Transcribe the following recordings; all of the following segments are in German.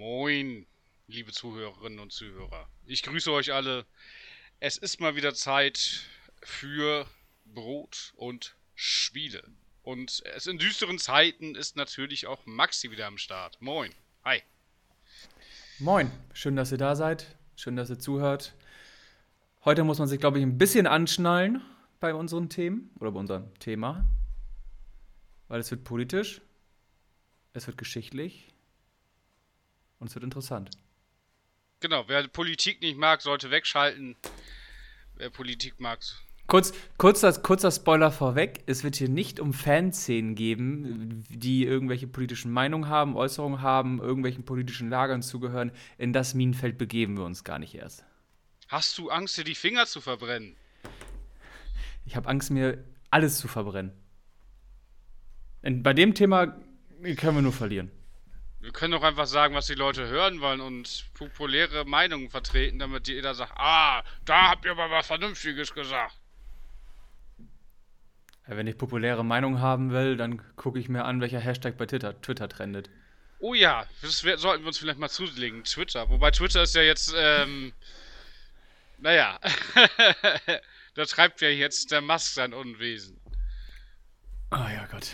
Moin, liebe Zuhörerinnen und Zuhörer. Ich grüße euch alle. Es ist mal wieder Zeit für Brot und Spiele. Und es in düsteren Zeiten ist natürlich auch Maxi wieder am Start. Moin. Hi. Moin. Schön, dass ihr da seid. Schön, dass ihr zuhört. Heute muss man sich, glaube ich, ein bisschen anschnallen bei unseren Themen oder bei unserem Thema. Weil es wird politisch, es wird geschichtlich und es wird interessant. Genau, wer Politik nicht mag, sollte wegschalten. Wer Politik mag. Kurz, kurzer, kurzer Spoiler vorweg: Es wird hier nicht um Fanszenen geben, die irgendwelche politischen Meinungen haben, Äußerungen haben, irgendwelchen politischen Lagern zugehören. In das Minenfeld begeben wir uns gar nicht erst. Hast du Angst, dir die Finger zu verbrennen? Ich habe Angst, mir alles zu verbrennen. Und bei dem Thema können wir nur verlieren. Wir können doch einfach sagen, was die Leute hören wollen und populäre Meinungen vertreten, damit jeder sagt, ah, da habt ihr mal was Vernünftiges gesagt. wenn ich populäre Meinungen haben will, dann gucke ich mir an, welcher Hashtag bei Twitter, Twitter trendet. Oh ja, das sollten wir uns vielleicht mal zulegen, Twitter. Wobei Twitter ist ja jetzt, ähm, naja, da treibt ja jetzt der Musk sein Unwesen. Oh ja Gott.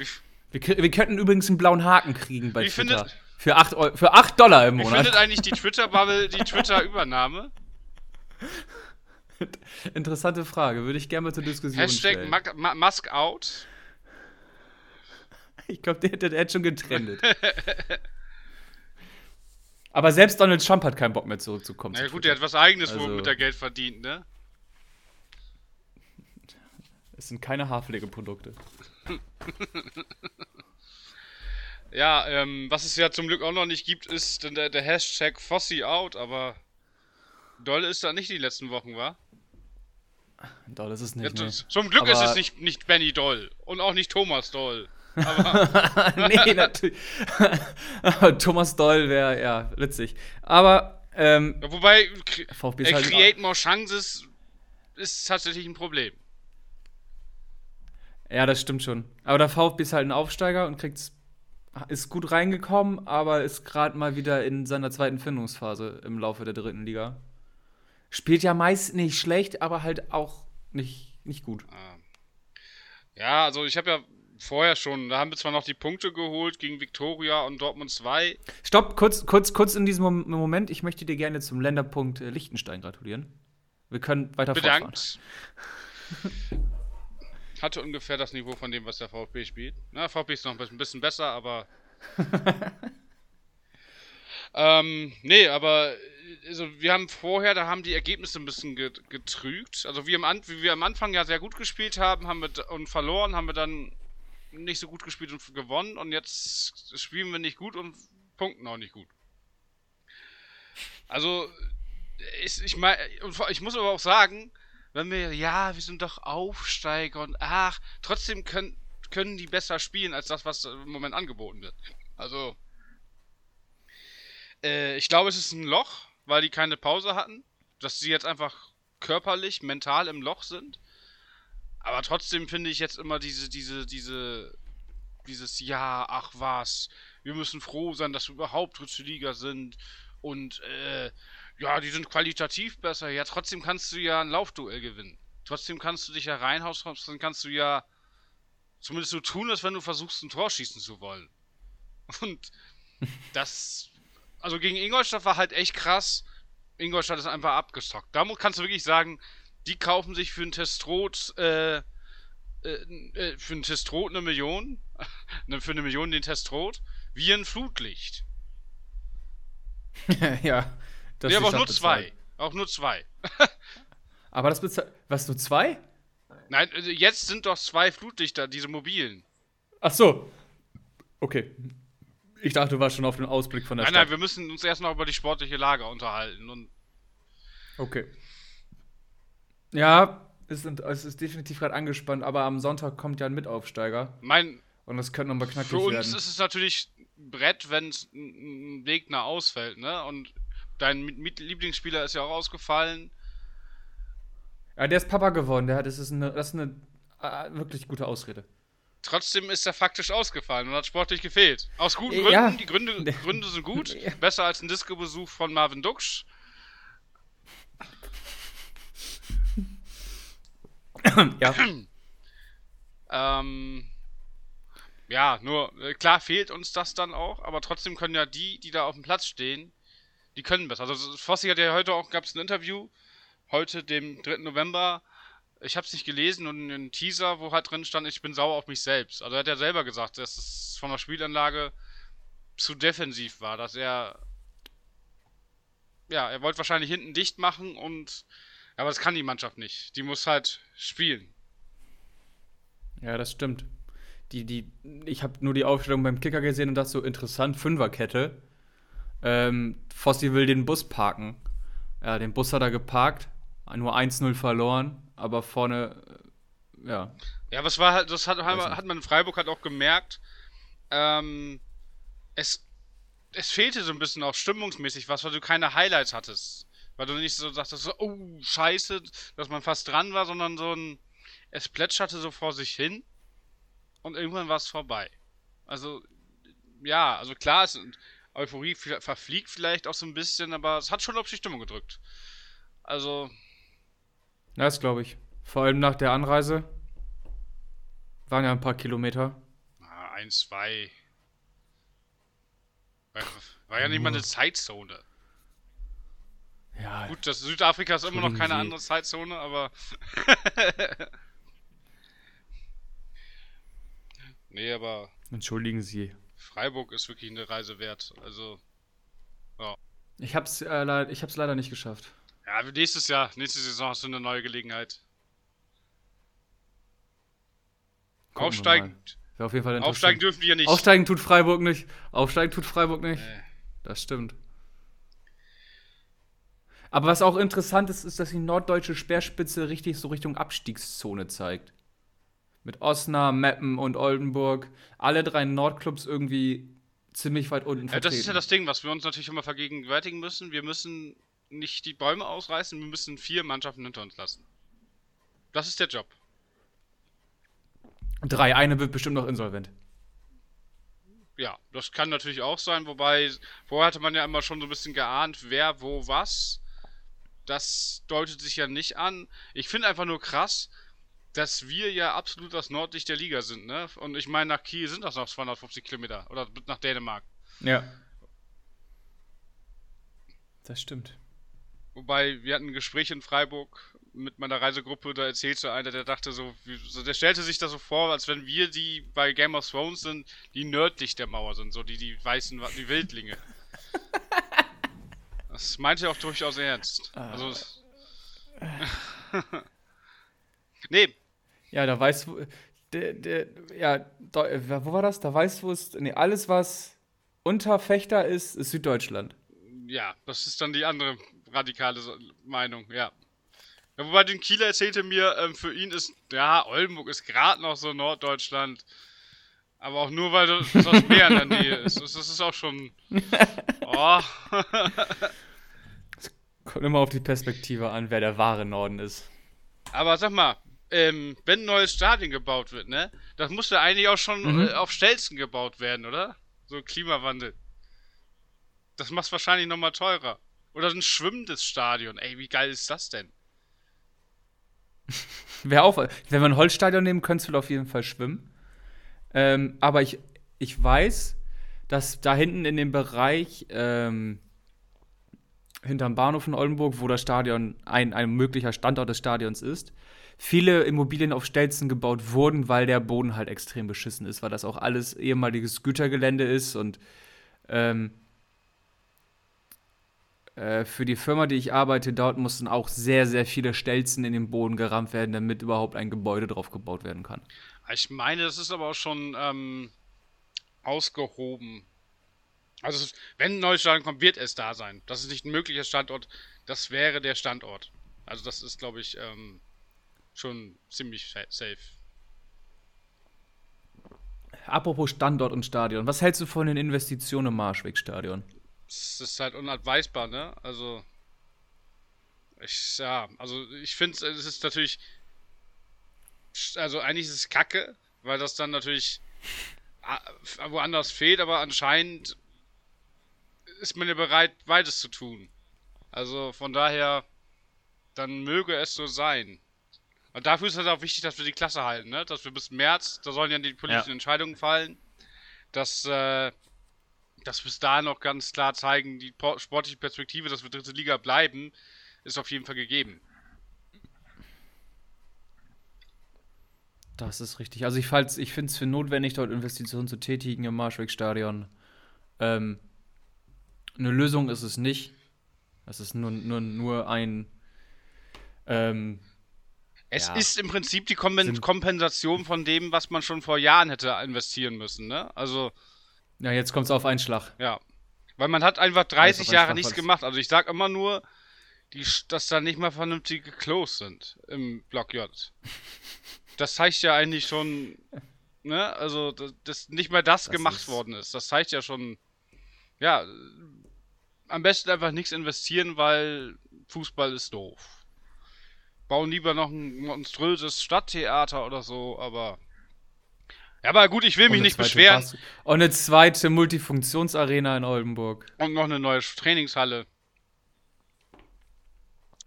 Wir, wir könnten übrigens einen blauen Haken kriegen bei Twitter. Findet, für 8, Euro, für 8 Dollar im Monat. Wie findet eigentlich die Twitter-Bubble die Twitter-Übernahme? Interessante Frage, würde ich gerne mal zur Diskussion Hashtag stellen. Ma Ma Musk out. Ich glaube, der, der, hat schon getrennt. Aber selbst Donald Trump hat keinen Bock mehr zurückzukommen. Na ja, zu gut, der hat was eigenes Also- wo mit der Geld verdient, ne? Es sind keine Haarpflegeprodukte. Ja, ähm, was es ja zum Glück auch noch nicht gibt, ist der, der Hashtag Fossi out, aber doll ist da nicht die letzten Wochen, war? Doll ist es Ja, nicht. das- Zum Glück ist Aber- es nicht, nicht Benny Doll und auch nicht Thomas Doll. Aber nee, natürlich. Thomas Doll wäre, ja, witzig. Aber, ähm, wobei Cre- VfB äh, ist halt Create More Chances ist tatsächlich ein Problem. Ja, das stimmt schon. Aber der VfB ist halt ein Aufsteiger und kriegt's, ist gut reingekommen, aber ist gerade mal wieder in seiner zweiten Findungsphase im Laufe der dritten Liga. Spielt ja meist nicht schlecht, aber halt auch nicht, nicht gut. Ah. Ja, also ich habe ja vorher schon, da haben wir zwar noch die Punkte geholt gegen Viktoria und Dortmund 2. Stopp, kurz, kurz, kurz in diesem Mom- Moment. Ich möchte dir gerne zum Länderpunkt äh, Liechtenstein gratulieren. Wir können weiter fortfahren. Hatte ungefähr das Niveau von dem, was der VfB spielt. Na, VfB ist noch ein bisschen- besser, aber. ähm, nee, aber also wir haben vorher, da haben die Ergebnisse ein bisschen ge- getrügt. Also wie, am wie wir am Anfang ja sehr gut gespielt haben, haben wir und verloren, haben wir dann nicht so gut gespielt und gewonnen und jetzt spielen wir nicht gut und punkten auch nicht gut. Also ich, ich meine, ich muss aber auch sagen, wenn wir, ja, wir sind doch Aufsteiger und ach, trotzdem können, können die besser spielen als das, was im Moment angeboten wird. Also, äh, ich glaube, es ist ein Loch, weil die keine Pause hatten, dass sie jetzt einfach körperlich, mental im Loch sind. Aber trotzdem finde ich jetzt immer diese, diese, diese, dieses Ja, ach was, wir müssen froh sein, dass wir überhaupt dritte Liga sind und, äh, ja, die sind qualitativ besser. Ja, trotzdem kannst du ja ein Laufduell gewinnen. Trotzdem kannst du dich ja reinhauen, trotzdem kannst du ja zumindest so tun, als wenn du versuchst, ein Tor schießen zu wollen. Und das, also gegen Ingolstadt war halt echt krass. Ingolstadt ist einfach abgestockt. Da kannst du wirklich sagen, die kaufen sich für einen Testrot, äh, äh, äh, für einen Testrot eine Million, ne, für eine Million den Testrot, wie ein Flutlicht. ja. Das nee, aber auch nur abbezahlt. zwei. Auch nur zwei. Aber das bezahlt. Was, nur zwei? Nein, also jetzt sind doch zwei Flutlichter, diese mobilen. Ach so. Okay. Ich dachte, du warst schon auf den Ausblick von der Nein, Stadt. nein, wir müssen uns erst noch über die sportliche Lage unterhalten. Und Okay. Ja, es, sind, es ist definitiv gerade angespannt, aber am Sonntag kommt ja ein Mitaufsteiger mein, und das könnte nochmal knackig für uns werden. ist es natürlich Brett, wenn es ein ein Gegner ausfällt, ne? Und dein Lieblingsspieler ist ja auch ausgefallen. Ja, der ist Papa geworden. Der hat, das ist eine, das ist eine äh, wirklich gute Ausrede. trotzdem ist er faktisch ausgefallen und hat sportlich gefehlt. Aus guten Ja. Gründen. Die Gründe, Gründe sind gut. Ja. Besser als ein Disco-Besuch von Marvin Duksch. ja. Ähm, ja, nur äh, klar fehlt uns das dann auch, aber trotzdem können ja die, die da auf dem Platz stehen, die können besser. Also Fossi hat ja heute auch, gab es ein Interview, heute, dem 3. November. Ich habe es nicht gelesen und einen Teaser, wo halt drin stand, ich bin sauer auf mich selbst. Also er hat ja selber gesagt, dass es von der Spielanlage zu defensiv war, dass er ja, er wollte wahrscheinlich hinten dicht machen und aber das kann die Mannschaft nicht. Die muss halt spielen. Ja, das stimmt. Die, die, ich habe nur die Aufstellung beim Kicker gesehen und dachte so, interessant, Fünferkette. Ähm, Fossi will den Bus parken. Ja, den Bus hat er geparkt, nur 1-0 verloren, aber vorne, äh, ja. Ja, was war halt, das hat, hat, man- in Freiburg halt auch gemerkt. Ähm, es, es fehlte so ein bisschen auch stimmungsmäßig was, weil du keine Highlights hattest. Weil du nicht so dachtest, so, oh, scheiße, dass man fast dran war, sondern so ein, es plätscherte so vor sich hin und irgendwann war es vorbei. Also, ja, also klar, es, Euphorie ver- verfliegt vielleicht auch so ein bisschen, aber es hat schon auf die Stimmung gedrückt. Also, Das glaube ich. Vor allem nach der Anreise. Waren ja ein paar Kilometer. Ah, ein, zwei. War, war ja nicht mal eine Zeitzone. Ja, Gut, das Südafrika ist immer noch keine Sie. andere Zeitzone, aber. nee, aber entschuldigen Sie. Freiburg ist wirklich eine Reise wert. Also, Ich hab's, äh, leid- ich hab's leider nicht geschafft. ja, nächstes Jahr, nächste Saison hast du eine neue Gelegenheit. Gucken Aufsteigen, auf jeden Fall aufsteigen dürfen wir ja nicht. Aufsteigen tut Freiburg nicht. Aufsteigen tut Freiburg nicht. Nee. Das stimmt. Aber was auch interessant ist, ist, dass die norddeutsche Speerspitze richtig so Richtung Abstiegszone zeigt. Mit Osnabrück, Meppen und Oldenburg. Alle drei Nordclubs irgendwie ziemlich weit unten Ja, das ist ja vertreten. das Ding, was wir uns natürlich immer vergegenwärtigen müssen. Wir müssen nicht die Bäume ausreißen, wir müssen vier Mannschaften hinter uns lassen. Das ist der Job. Drei, eine wird bestimmt noch insolvent. Ja, das kann natürlich auch sein, wobei vorher hatte man ja immer schon so ein bisschen geahnt, wer, wo, was. Das deutet sich ja nicht an. Ich finde einfach nur krass, dass wir ja absolut das Nordlicht der Liga sind, ne? Und ich meine, nach Kiel sind das noch 250 Kilometer. Oder nach Dänemark. Ja. Das stimmt. Wobei, wir hatten ein Gespräch in Freiburg mit meiner Reisegruppe, da erzählte einer, der dachte so, der stellte sich das so vor, als wenn wir die bei Game of Thrones sind, die nördlich der Mauer sind, so die, die weißen, die Wildlinge. das meinte er auch durchaus ernst. Also, es- nee, Ja, da weißt du. Der, der, ja, da, äh, wo war das? Da weißt du, es. Nee, alles, was unter Fechter ist, ist Süddeutschland. ja, das ist dann die andere radikale Meinung, ja. ja wobei den Kieler erzählte mir, ähm, für ihn ist, ja, Oldenburg ist gerade noch so Norddeutschland. Aber auch nur, weil das das Meer in der Nähe ist. Das, das ist auch schon. Oh. Kommt immer auf die Perspektive an, wer der wahre Norden ist. Aber sag mal, ähm, wenn ein neues Stadion gebaut wird, ne? Das muss ja eigentlich auch schon Mhm. äh, auf Stelzen gebaut werden, oder? So Klimawandel. Das macht's wahrscheinlich nochmal teurer. Oder ein schwimmendes Stadion. Ey, wie geil ist das denn? Wäre auch. Wenn wir ein Holzstadion nehmen, könntest du auf jeden Fall schwimmen. Ähm, aber ich, ich weiß, dass da hinten in dem Bereich ähm, hinterm Bahnhof in Oldenburg, wo das Stadion ein, ein möglicher Standort des Stadions ist, viele Immobilien auf Stelzen gebaut wurden, weil der Boden halt extrem beschissen ist, weil das auch alles ehemaliges Gütergelände ist und ähm, äh, für die Firma, die ich arbeite, dort mussten auch sehr, sehr viele Stelzen in den Boden gerammt werden, damit überhaupt ein Gebäude drauf gebaut werden kann. Ich meine, das ist aber auch schon ähm, ausgehoben. Also, wenn ein neues Stadion kommt, wird es da sein. Das ist nicht ein möglicher Standort. Das wäre der Standort. Also, das ist, glaube ich, ähm, schon ziemlich sa- safe. Apropos Standort und Stadion, was hältst du von den Investitionen im Marschweg-Stadion? Es ist halt unabweisbar, ne? Also. Ich, ja, also ich finde es ist natürlich. Also eigentlich ist es kacke, weil das dann natürlich woanders fehlt, aber anscheinend ist man ja bereit, beides zu tun. Also von daher, dann möge es so sein. Und dafür ist es auch wichtig, dass wir die Klasse halten, ne? Dass wir bis März, da sollen ja die politischen ja. Entscheidungen fallen, dass, äh, dass bis da noch ganz klar zeigen, die sportliche Perspektive, dass wir dritte Liga bleiben, ist auf jeden Fall gegeben. Das ist richtig. Also ich, ich finde es für notwendig, dort Investitionen zu tätigen im Marschweg-Stadion. Ähm, eine Lösung ist es nicht. Es ist nur, nur, nur ein. Ähm, es ja, ist im Prinzip die Kompensation von dem, was man schon vor Jahren hätte investieren müssen, ne? Also. Ja, jetzt kommt es auf einen Schlag. Ja. Weil man hat einfach 30 Jahre nichts gemacht. Also ich sag immer nur, die, dass da nicht mal vernünftige Klos sind im Block J. das zeigt ja eigentlich schon, ne? Also, dass, dass nicht mal das, das gemacht ist... worden ist. Das zeigt ja schon, ja, am besten einfach nichts investieren, weil Fußball ist doof. Bauen lieber noch ein monströses Stadttheater oder so, aber. Ja, aber gut, ich will mich nicht beschweren. Bas und eine zweite Multifunktionsarena in Oldenburg. Und noch eine neue Trainingshalle.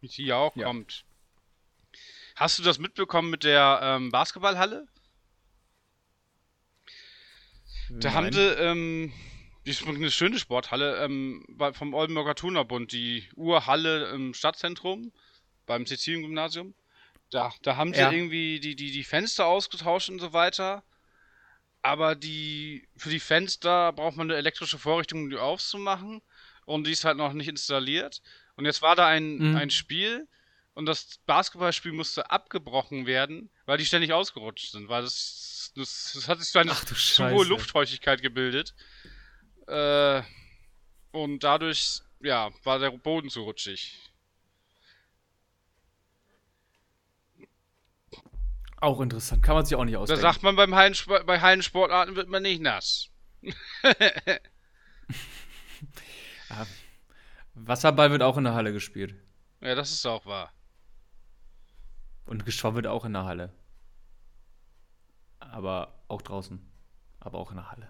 Die ja auch ja. kommt. Hast du das mitbekommen mit der ähm, Basketballhalle? Nein. Da haben sie ähm, die ist eine schöne Sporthalle ähm, vom Oldenburger Turnerbund, die Urhalle im Stadtzentrum beim Sizilien-Gymnasium. Da, da haben sie ja. irgendwie die, die, die Fenster ausgetauscht und so weiter. Aber die für die Fenster braucht man eine elektrische Vorrichtung, um die aufzumachen. Und die ist halt noch nicht installiert. Und jetzt war da ein, mhm. ein Spiel und das Basketballspiel musste abgebrochen werden, weil die ständig ausgerutscht sind. Weil das, das, das hat sich so eine zu hohe Luftfeuchtigkeit gebildet. Äh, und dadurch, ja, war der Boden zu rutschig. Auch interessant, kann man sich auch nicht ausdenken. Da sagt man beim Hallensport, bei Hallensportarten wird man nicht nass. Wasserball wird auch in der Halle gespielt. Ja, das ist auch wahr. Und geschwommen wird auch in der Halle. Aber auch draußen. Aber auch in der Halle.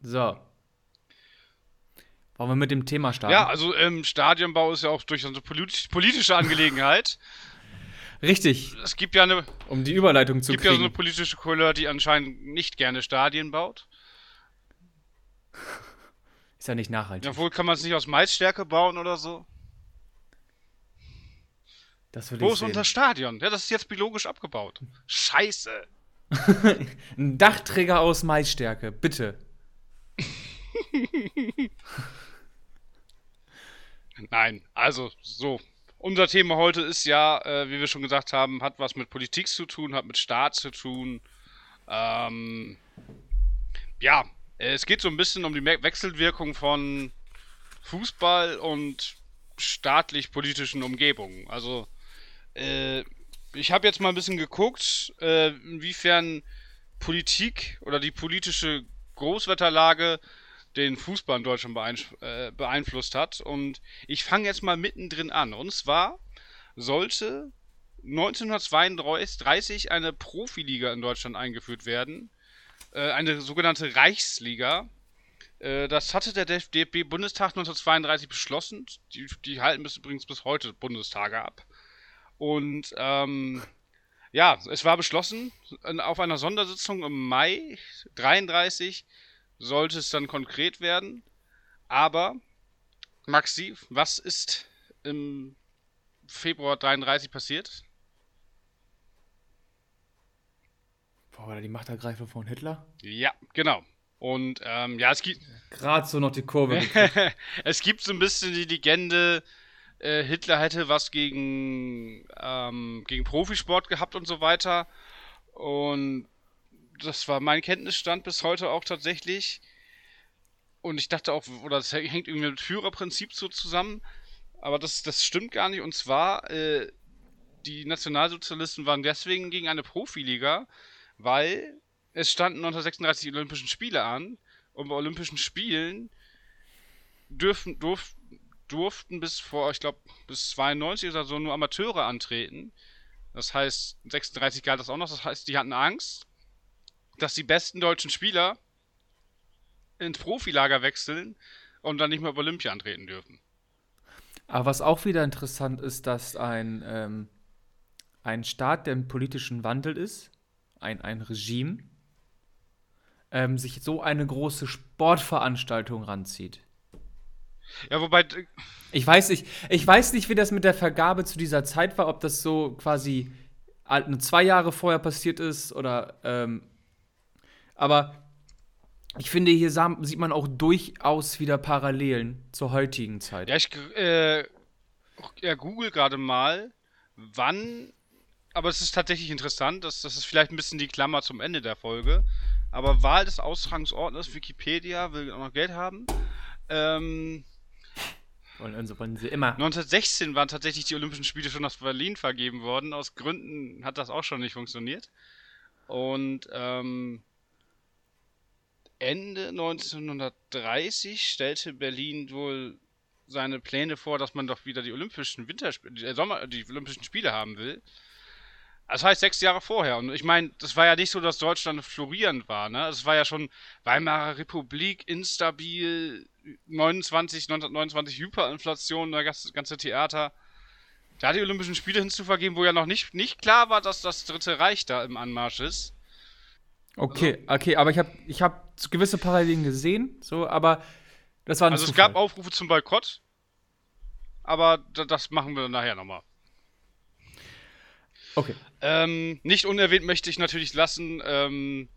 So. Wollen wir mit dem Thema starten? Ja, also ähm, Stadionbau ist ja auch durchaus eine politisch, politische Angelegenheit. Richtig. Es gibt ja eine. Um die Überleitung zu kriegen. Es gibt ja so eine politische Couleur, die anscheinend nicht gerne Stadien baut. Ist ja nicht nachhaltig. Obwohl kann man es nicht aus Maisstärke bauen oder so. Das will Wo ich ist sehen. unser Stadion? Ja, das ist jetzt biologisch abgebaut. Scheiße. Ein Dachträger aus Maisstärke, bitte. Nein, also so. Unser Thema heute ist ja, äh, wie wir schon gesagt haben, hat was mit Politik zu tun, hat mit Staat zu tun. Ähm, ja, es geht so ein bisschen um die Wechselwirkung von Fußball und staatlich-politischen Umgebungen. Also, äh, ich habe jetzt mal ein bisschen geguckt, äh, inwiefern Politik oder die politische Großwetterlage den Fußball in Deutschland äh, beeinflusst hat. Und ich fange jetzt mal mittendrin an. Und zwar sollte 1932 eine Profiliga in Deutschland eingeführt werden. Äh, eine sogenannte Reichsliga. Äh, das hatte der DFB-Bundestag 1932 beschlossen. Die, die halten bis übrigens bis heute Bundestage ab. Und ähm, ja, es war beschlossen, auf einer Sondersitzung im Mai 33 sollte es dann konkret werden. Aber, Maxi, was ist im Februar 33 passiert? Boah, die Machtergreifung von Hitler? Ja, genau. Und ähm, ja, es gibt. Gerade so noch die Kurve. es gibt so ein bisschen die Legende, äh, Hitler hätte was gegen, ähm, gegen Profisport gehabt und so weiter. Und das war mein Kenntnisstand bis heute auch tatsächlich. Und ich dachte auch, oder das hängt irgendwie mit Führerprinzip so zusammen. Aber das, das stimmt gar nicht. Und zwar, äh, die Nationalsozialisten waren deswegen gegen eine Profiliga, weil es standen 1936 die Olympischen Spiele an. Und bei Olympischen Spielen dürfen, durf, durften bis vor, ich glaube, bis 92 oder so nur Amateure antreten. Das heißt, 36 galt das auch noch. Das heißt, die hatten Angst, dass die besten deutschen Spieler ins Profilager wechseln und dann nicht mehr bei Olympia antreten dürfen. Aber was auch wieder interessant ist, dass ein, ähm, ein Staat, der im politischen Wandel ist, ein, ein Regime, ähm, sich so eine große Sportveranstaltung ranzieht. Ja, wobei. Ich weiß nicht, ich weiß nicht, wie das mit der Vergabe zu dieser Zeit war, ob das so quasi zwei Jahre vorher passiert ist oder. Ähm, aber ich finde, hier sieht man auch durchaus wieder Parallelen zur heutigen Zeit. Ja, ich äh, ja, google gerade mal, wann. Aber es ist tatsächlich interessant, das, das ist vielleicht ein bisschen die Klammer zum Ende der Folge. Aber Wahl des Austragungsordners, Wikipedia will auch noch Geld haben. Ähm, wollen, also wollen sie immer. 1916 waren tatsächlich die Olympischen Spiele schon aus Berlin vergeben worden. Aus Gründen hat das auch schon nicht funktioniert. Und ähm, Ende 1930 stellte Berlin wohl seine Pläne vor, dass man doch wieder die Olympischen Winterspiele, äh, Sommer, die Olympischen Spiele haben will. Das heißt sechs Jahre vorher. Und ich meine, das war ja nicht so, dass Deutschland florierend war. Ne? Es war ja schon Weimarer Republik, instabil, 29, 1929 Hyperinflation, das ganze Theater. Da die Olympischen Spiele hinzuvergeben, wo ja noch nicht, nicht klar war, dass das Dritte Reich da im Anmarsch ist. Okay, also, okay, aber ich habe ich hab gewisse Parallelen gesehen, so, aber das war ein Also Zufall. es gab Aufrufe zum Boykott, aber das machen wir nachher nochmal. Okay. Ähm, nicht unerwähnt möchte ich natürlich lassen, ähm,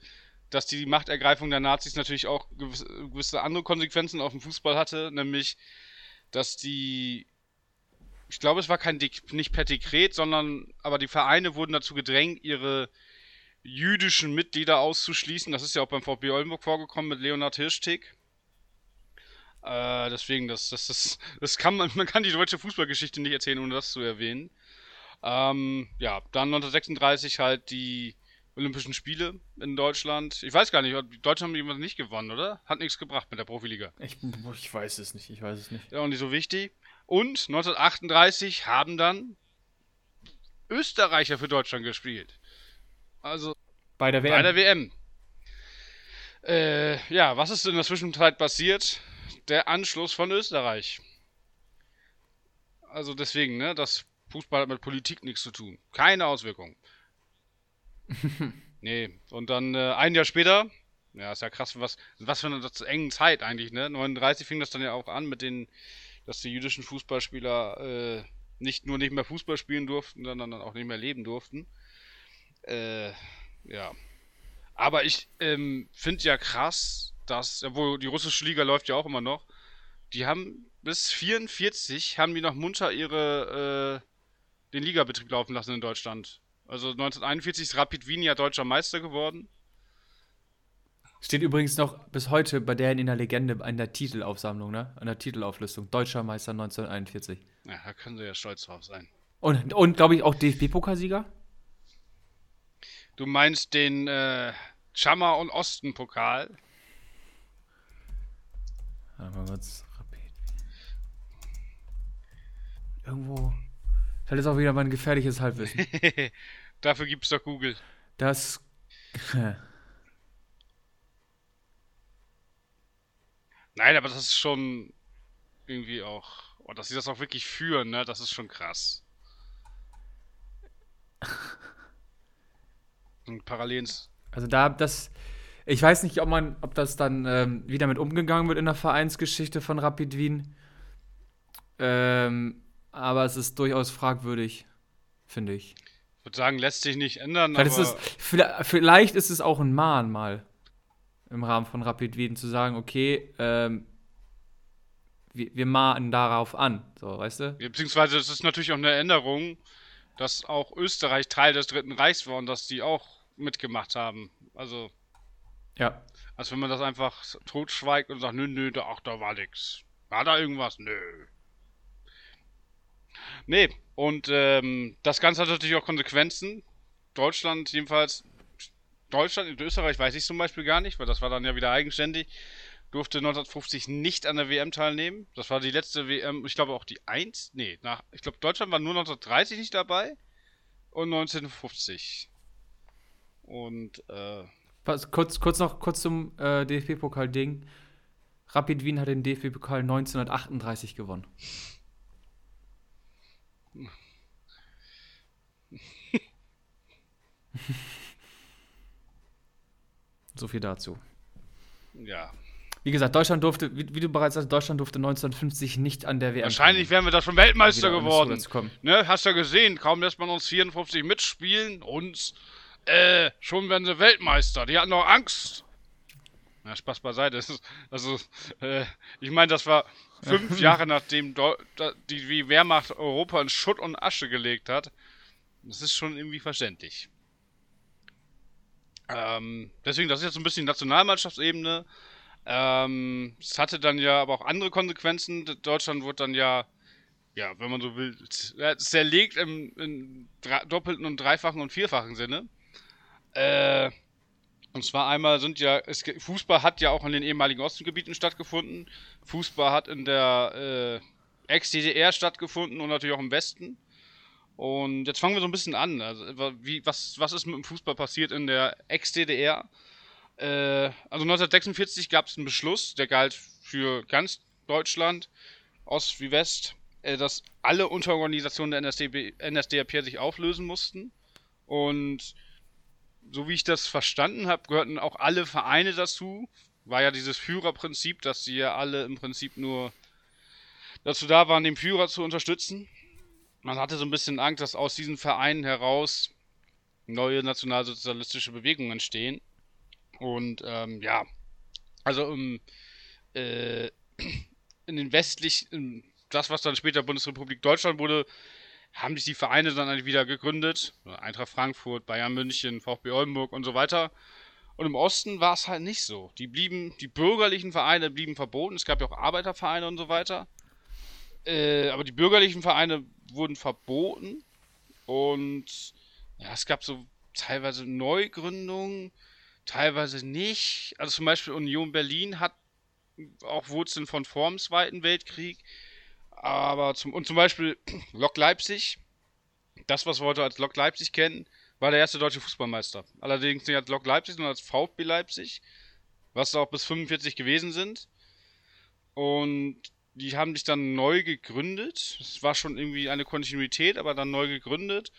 dass die Machtergreifung der Nazis natürlich auch gewisse, gewisse andere Konsequenzen auf dem Fußball hatte, nämlich, dass die ich glaube, es war kein nicht per Dekret, sondern aber die Vereine wurden dazu gedrängt, ihre jüdischen Mitglieder auszuschließen. Das ist ja auch beim VfB Oldenburg vorgekommen mit Leonhard Hirschtick. Äh, deswegen, das, das, das, das kann man, man kann die deutsche Fußballgeschichte nicht erzählen, ohne das zu erwähnen. Ähm, ja, dann 1936 halt die Olympischen Spiele in Deutschland. Ich weiß gar nicht, Deutschland haben die nicht gewonnen, oder? Hat nichts gebracht mit der Profiliga. Ich, ich weiß es nicht, ich weiß es nicht. Ja, auch nicht so wichtig. Und 1938 haben dann Österreicher für Deutschland gespielt. Also bei der WM. Bei der WM. Äh, ja, was ist in der Zwischenzeit passiert? Der Anschluss von Österreich. Also deswegen, ne, das Fußball hat mit Politik nichts zu tun. Keine Auswirkungen. nee, und dann äh, ein Jahr später, ja, ist ja krass, was, was für eine engen Zeit eigentlich, ne? 39 fing das dann ja auch an mit den, dass die jüdischen Fußballspieler äh, nicht nur nicht mehr Fußball spielen durften, sondern dann auch nicht mehr leben durften. Äh, ja. Aber ich ähm, finde ja krass, dass, obwohl die russische Liga läuft ja auch immer noch, die haben bis 44 haben die noch munter ihre äh, den Ligabetrieb laufen lassen in Deutschland. Also 1941 ist Rapid Wien ja deutscher Meister geworden. Steht übrigens noch bis heute bei der in der Legende an der Titelaufsammlung, ne? An der Titelauflistung. Deutscher Meister 1941. Ja, da können sie ja stolz drauf sein. Und, und glaube ich, auch DFB-Pokalsieger? Du meinst den äh, Chammer- und Osten-Pokal? Mal kurz Rapid. Irgendwo. Das ist auch wieder mein gefährliches Halbwissen. Dafür gibt's doch Google. Das. Nein, aber das ist schon irgendwie auch. Oh, dass sie das auch wirklich führen, ne? Das ist schon krass. Und Parallelen. Also da, das. Ich weiß nicht, ob man, ob das dann ähm, wieder mit umgegangen wird in der Vereinsgeschichte von Rapid Wien. Ähm, aber es ist durchaus fragwürdig, finde ich. Ich würde sagen, lässt sich nicht ändern. Vielleicht, ist es, vielleicht ist es auch ein Mahn mal im Rahmen von Rapid Wien zu sagen, okay, ähm, wir, wir mahnen darauf an, so, weißt du? Beziehungsweise es ist natürlich auch eine Änderung, dass auch Österreich Teil des Dritten Reichs war und dass die auch mitgemacht haben. Also. Ja. Als wenn man das einfach totschweigt und sagt, nö, nö, da, ach, da war nix. War da irgendwas? Nö. Nee, und ähm, das Ganze hat natürlich auch Konsequenzen. Deutschland jedenfalls, Deutschland und Österreich weiß ich zum Beispiel gar nicht, weil das war dann ja wieder eigenständig, durfte 1950 nicht an der WM teilnehmen. Das war die letzte WM, ich glaube auch die 1, nee, nach, ich glaube Deutschland war nur 1930 nicht dabei und 1950. Und, äh. Was, kurz, kurz noch kurz zum äh, DFB-Pokal-Ding. Rapid Wien hat den DFB-Pokal 1938 gewonnen. so viel dazu. Ja. Wie gesagt, Deutschland durfte, wie, wie, du bereits sagst, Deutschland durfte 1950 nicht an der WM. Wahrscheinlich wären wir da schon Weltmeister geworden. Ne, hast du ja gesehen, kaum lässt man uns 54 mitspielen, uns, äh, schon werden sie Weltmeister. Die hatten noch Angst. Na, Spaß beiseite. Also, äh, ich meine, das war fünf Jahre nachdem Deu die, die Wehrmacht Europa in Schutt und Asche gelegt hat. Das ist schon irgendwie verständlich. Ähm, deswegen, das ist jetzt so ein bisschen Nationalmannschaftsebene. Ähm, es hatte dann ja aber auch andere Konsequenzen. Deutschland wurde dann ja, ja, wenn man so will, zerlegt im, im doppelten und dreifachen und vierfachen Sinne. Äh, und zwar einmal sind ja, es, Fußball hat ja auch in den ehemaligen Ostengebieten stattgefunden. Fußball hat in der äh, Ex-DDR stattgefunden und natürlich auch im Westen. Und jetzt fangen wir so ein bisschen an. Also, wie, was, was ist mit dem Fußball passiert in der Ex-DDR? Äh, also 1946 gab es einen Beschluss, der galt für ganz Deutschland, Ost wie West, äh, dass alle Unterorganisationen der NSDAP, NSDAP sich auflösen mussten. Und so wie ich das verstanden habe, gehörten auch alle Vereine dazu. War ja dieses Führerprinzip, dass sie ja alle im Prinzip nur dazu da waren, den Führer zu unterstützen. Man hatte so ein bisschen Angst, dass aus diesen Vereinen heraus neue nationalsozialistische Bewegungen entstehen. Und ähm, ja, also um, äh, in den westlichen, das was dann später Bundesrepublik Deutschland wurde, haben sich die Vereine dann halt wieder gegründet. Eintracht Frankfurt, Bayern München, VfB Oldenburg und so weiter. Und im Osten war es halt nicht so. Die blieben, die bürgerlichen Vereine blieben verboten. Es gab ja auch Arbeitervereine und so weiter. Äh, aber die bürgerlichen Vereine wurden verboten. Und ja, es gab so teilweise Neugründungen teilweise nicht. Also zum Beispiel Union Berlin hat auch Wurzeln von vor dem Zweiten Weltkrieg. Aber zum, und zum Beispiel Lok Leipzig, das, was wir heute als Lok Leipzig kennen, war der erste deutsche Fußballmeister. Allerdings nicht als Lok Leipzig, sondern als VfB Leipzig, was auch bis 45 gewesen sind. Und die haben sich dann neu gegründet. Es war schon irgendwie eine Kontinuität, aber dann neu gegründet.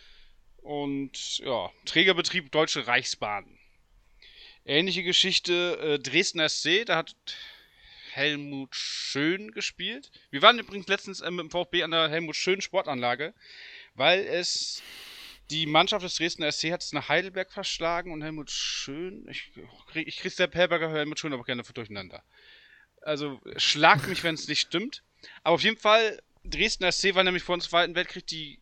Und ja, Trägerbetrieb Deutsche Reichsbahn. Ähnliche Geschichte, äh, Dresden SC, da hat Helmut Schön gespielt. Wir waren übrigens letztens mit dem VfB an der Helmut Schön Sportanlage, weil es die Mannschaft des Dresden SC hat es nach Heidelberg verschlagen und Helmut Schön, ich, krieg, ich krieg's der Perberger Helmut Schön aber gerne durcheinander. Also schlag mich, wenn es nicht stimmt. Aber auf jeden Fall, Dresden SC war nämlich vor dem Zweiten Weltkrieg die,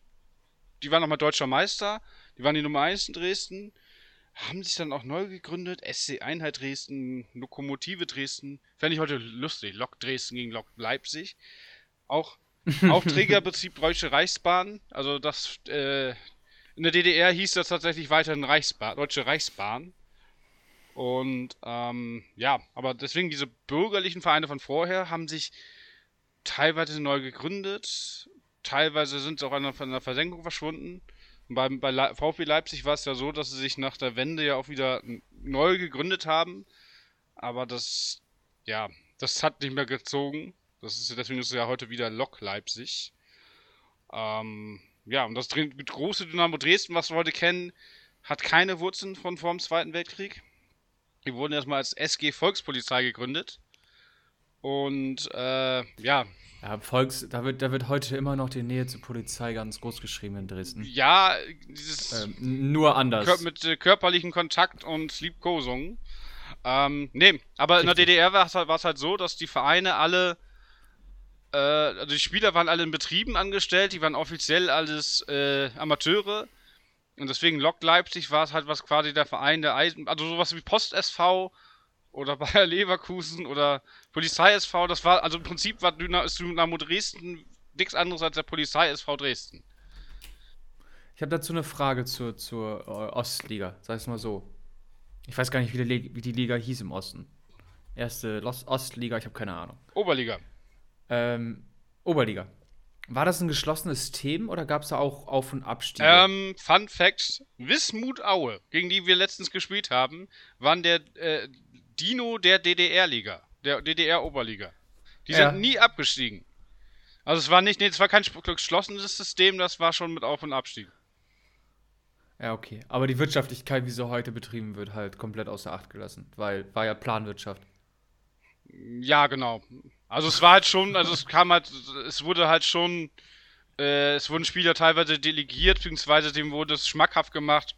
die waren nochmal deutscher Meister, die waren die Nummer 1 in Dresden haben sich dann auch neu gegründet. SC Einheit Dresden, Lokomotive Dresden. Fände ich heute lustig. Lok Dresden gegen Lok Leipzig. Auch Aufträgerbetrieb Deutsche Reichsbahn. Also das, äh, in der DDR hieß das tatsächlich weiterhin Reichsbahn, Deutsche Reichsbahn. Und ähm, ja, aber deswegen diese bürgerlichen Vereine von vorher haben sich teilweise neu gegründet, teilweise sind sie auch an der Versenkung verschwunden. Bei, bei VfB Leipzig war es ja so, dass sie sich nach der Wende ja auch wieder neu gegründet haben. Aber das, ja, das hat nicht mehr gezogen. Das ist, deswegen ist es ja heute wieder Lok Leipzig. Ähm, ja, und das große Dynamo Dresden, was wir heute kennen, hat keine Wurzeln von vor dem Zweiten Weltkrieg. Die wurden erstmal als SG Volkspolizei gegründet. Und äh, ja, ja, Volks, da wird, da wird heute immer noch die Nähe zur Polizei ganz groß geschrieben in Dresden. Ja, dieses. Ähm, nur anders. Kör mit äh, körperlichen Kontakt und Liebkosungen. Ähm, nee, aber Richtig. in der DDR war es halt, halt so, dass die Vereine alle. Äh, also die Spieler waren alle in Betrieben angestellt, die waren offiziell alles äh, Amateure. Und deswegen Lok Leipzig war es halt was quasi der Verein der Eisen. Also sowas wie Post SV oder Bayer Leverkusen oder Polizei SV, das war, also im Prinzip war Dynamo Dresden nichts anderes als der Polizei SV Dresden. Ich habe dazu eine Frage zur, zur äh, Ostliga, sag ich mal so. Ich weiß gar nicht, wie die, wie die Liga hieß im Osten. Erste Los Ostliga, ich habe keine Ahnung. Oberliga. Ähm, Oberliga. War das ein geschlossenes Team oder gab es da auch Auf- und Abstiege? Ähm, Fun Fact: Wismut Aue, gegen die wir letztens gespielt haben, waren der äh, Dino der DDR-Liga, der DDR-Oberliga. Die Ja. sind nie abgestiegen. Also es war nicht, nee, es war kein geschlossenes System, das war schon mit Auf- und Abstieg. Ja, okay. Aber die Wirtschaftlichkeit, wie sie heute betrieben wird, halt komplett außer Acht gelassen. Weil war ja Planwirtschaft. Ja, genau. Also es war halt schon, also es kam halt, es wurde halt schon, äh, es wurden Spieler teilweise delegiert, beziehungsweise dem wurde es schmackhaft gemacht,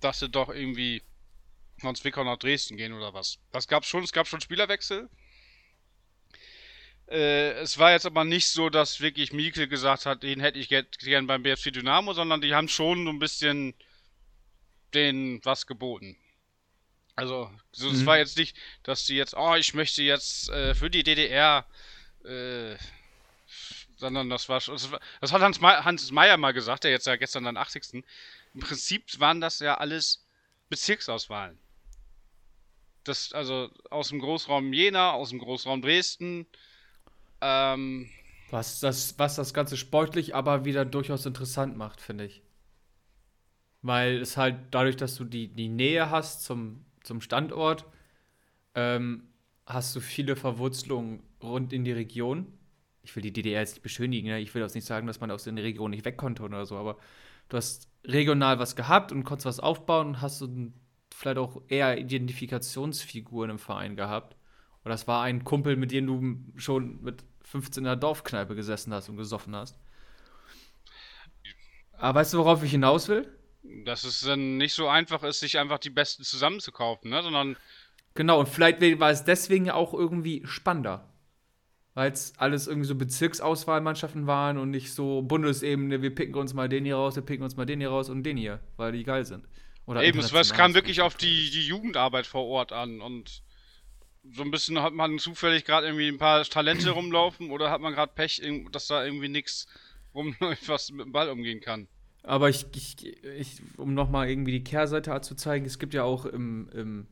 dass sie doch irgendwie von Zwickau nach Dresden gehen oder was. Das gab schon, es gab schon Spielerwechsel. Äh, es war jetzt aber nicht so, dass wirklich Mikkel gesagt hat, den hätte ich ge- gern beim BFC Dynamo, sondern die haben schon so ein bisschen den was geboten. Also, so, es Mhm. war jetzt nicht, dass die jetzt, oh, ich möchte jetzt äh, für die DDR, äh, sondern das war schon, das, hat Hans, Me Hans Meyer mal gesagt, der jetzt ja gestern dann 80. Im Prinzip waren das ja alles Bezirksauswahlen. Das, also aus dem Großraum Jena, aus dem Großraum Dresden, ähm, Was das, was das Ganze sportlich aber wieder durchaus interessant macht, finde ich. Weil es halt dadurch, dass du die, die Nähe hast zum, zum Standort, ähm, hast du viele Verwurzelungen rund in die Region. Ich will die DDR jetzt nicht beschönigen, ne? ich will jetzt nicht sagen, dass man aus der Region nicht weg konnte oder so, aber du hast regional was gehabt und konntest was aufbauen und hast so ein, vielleicht auch eher Identifikationsfiguren im Verein gehabt. Und das war ein Kumpel, mit dem du schon mit 15 in der Dorfkneipe gesessen hast und gesoffen hast. Aber weißt du, worauf ich hinaus will? dass es dann nicht so einfach ist, sich einfach die Besten zusammenzukaufen, ne? Sondern Genau, und vielleicht war es deswegen ja auch irgendwie spannender. Weil es alles irgendwie so Bezirksauswahlmannschaften waren und nicht so Bundesebene, wir picken uns mal den hier raus, wir picken uns mal den hier raus und den hier, weil die geil sind. Oder Eben, es, kam wirklich auf die, die Jugendarbeit vor Ort an und so ein bisschen hat man zufällig gerade irgendwie ein paar Talente rumlaufen oder hat man gerade Pech, dass da irgendwie nichts rumläuft, was mit dem Ball umgehen kann. Aber ich, ich, ich um nochmal irgendwie die Kehrseite zu zeigen, es gibt ja auch im, im,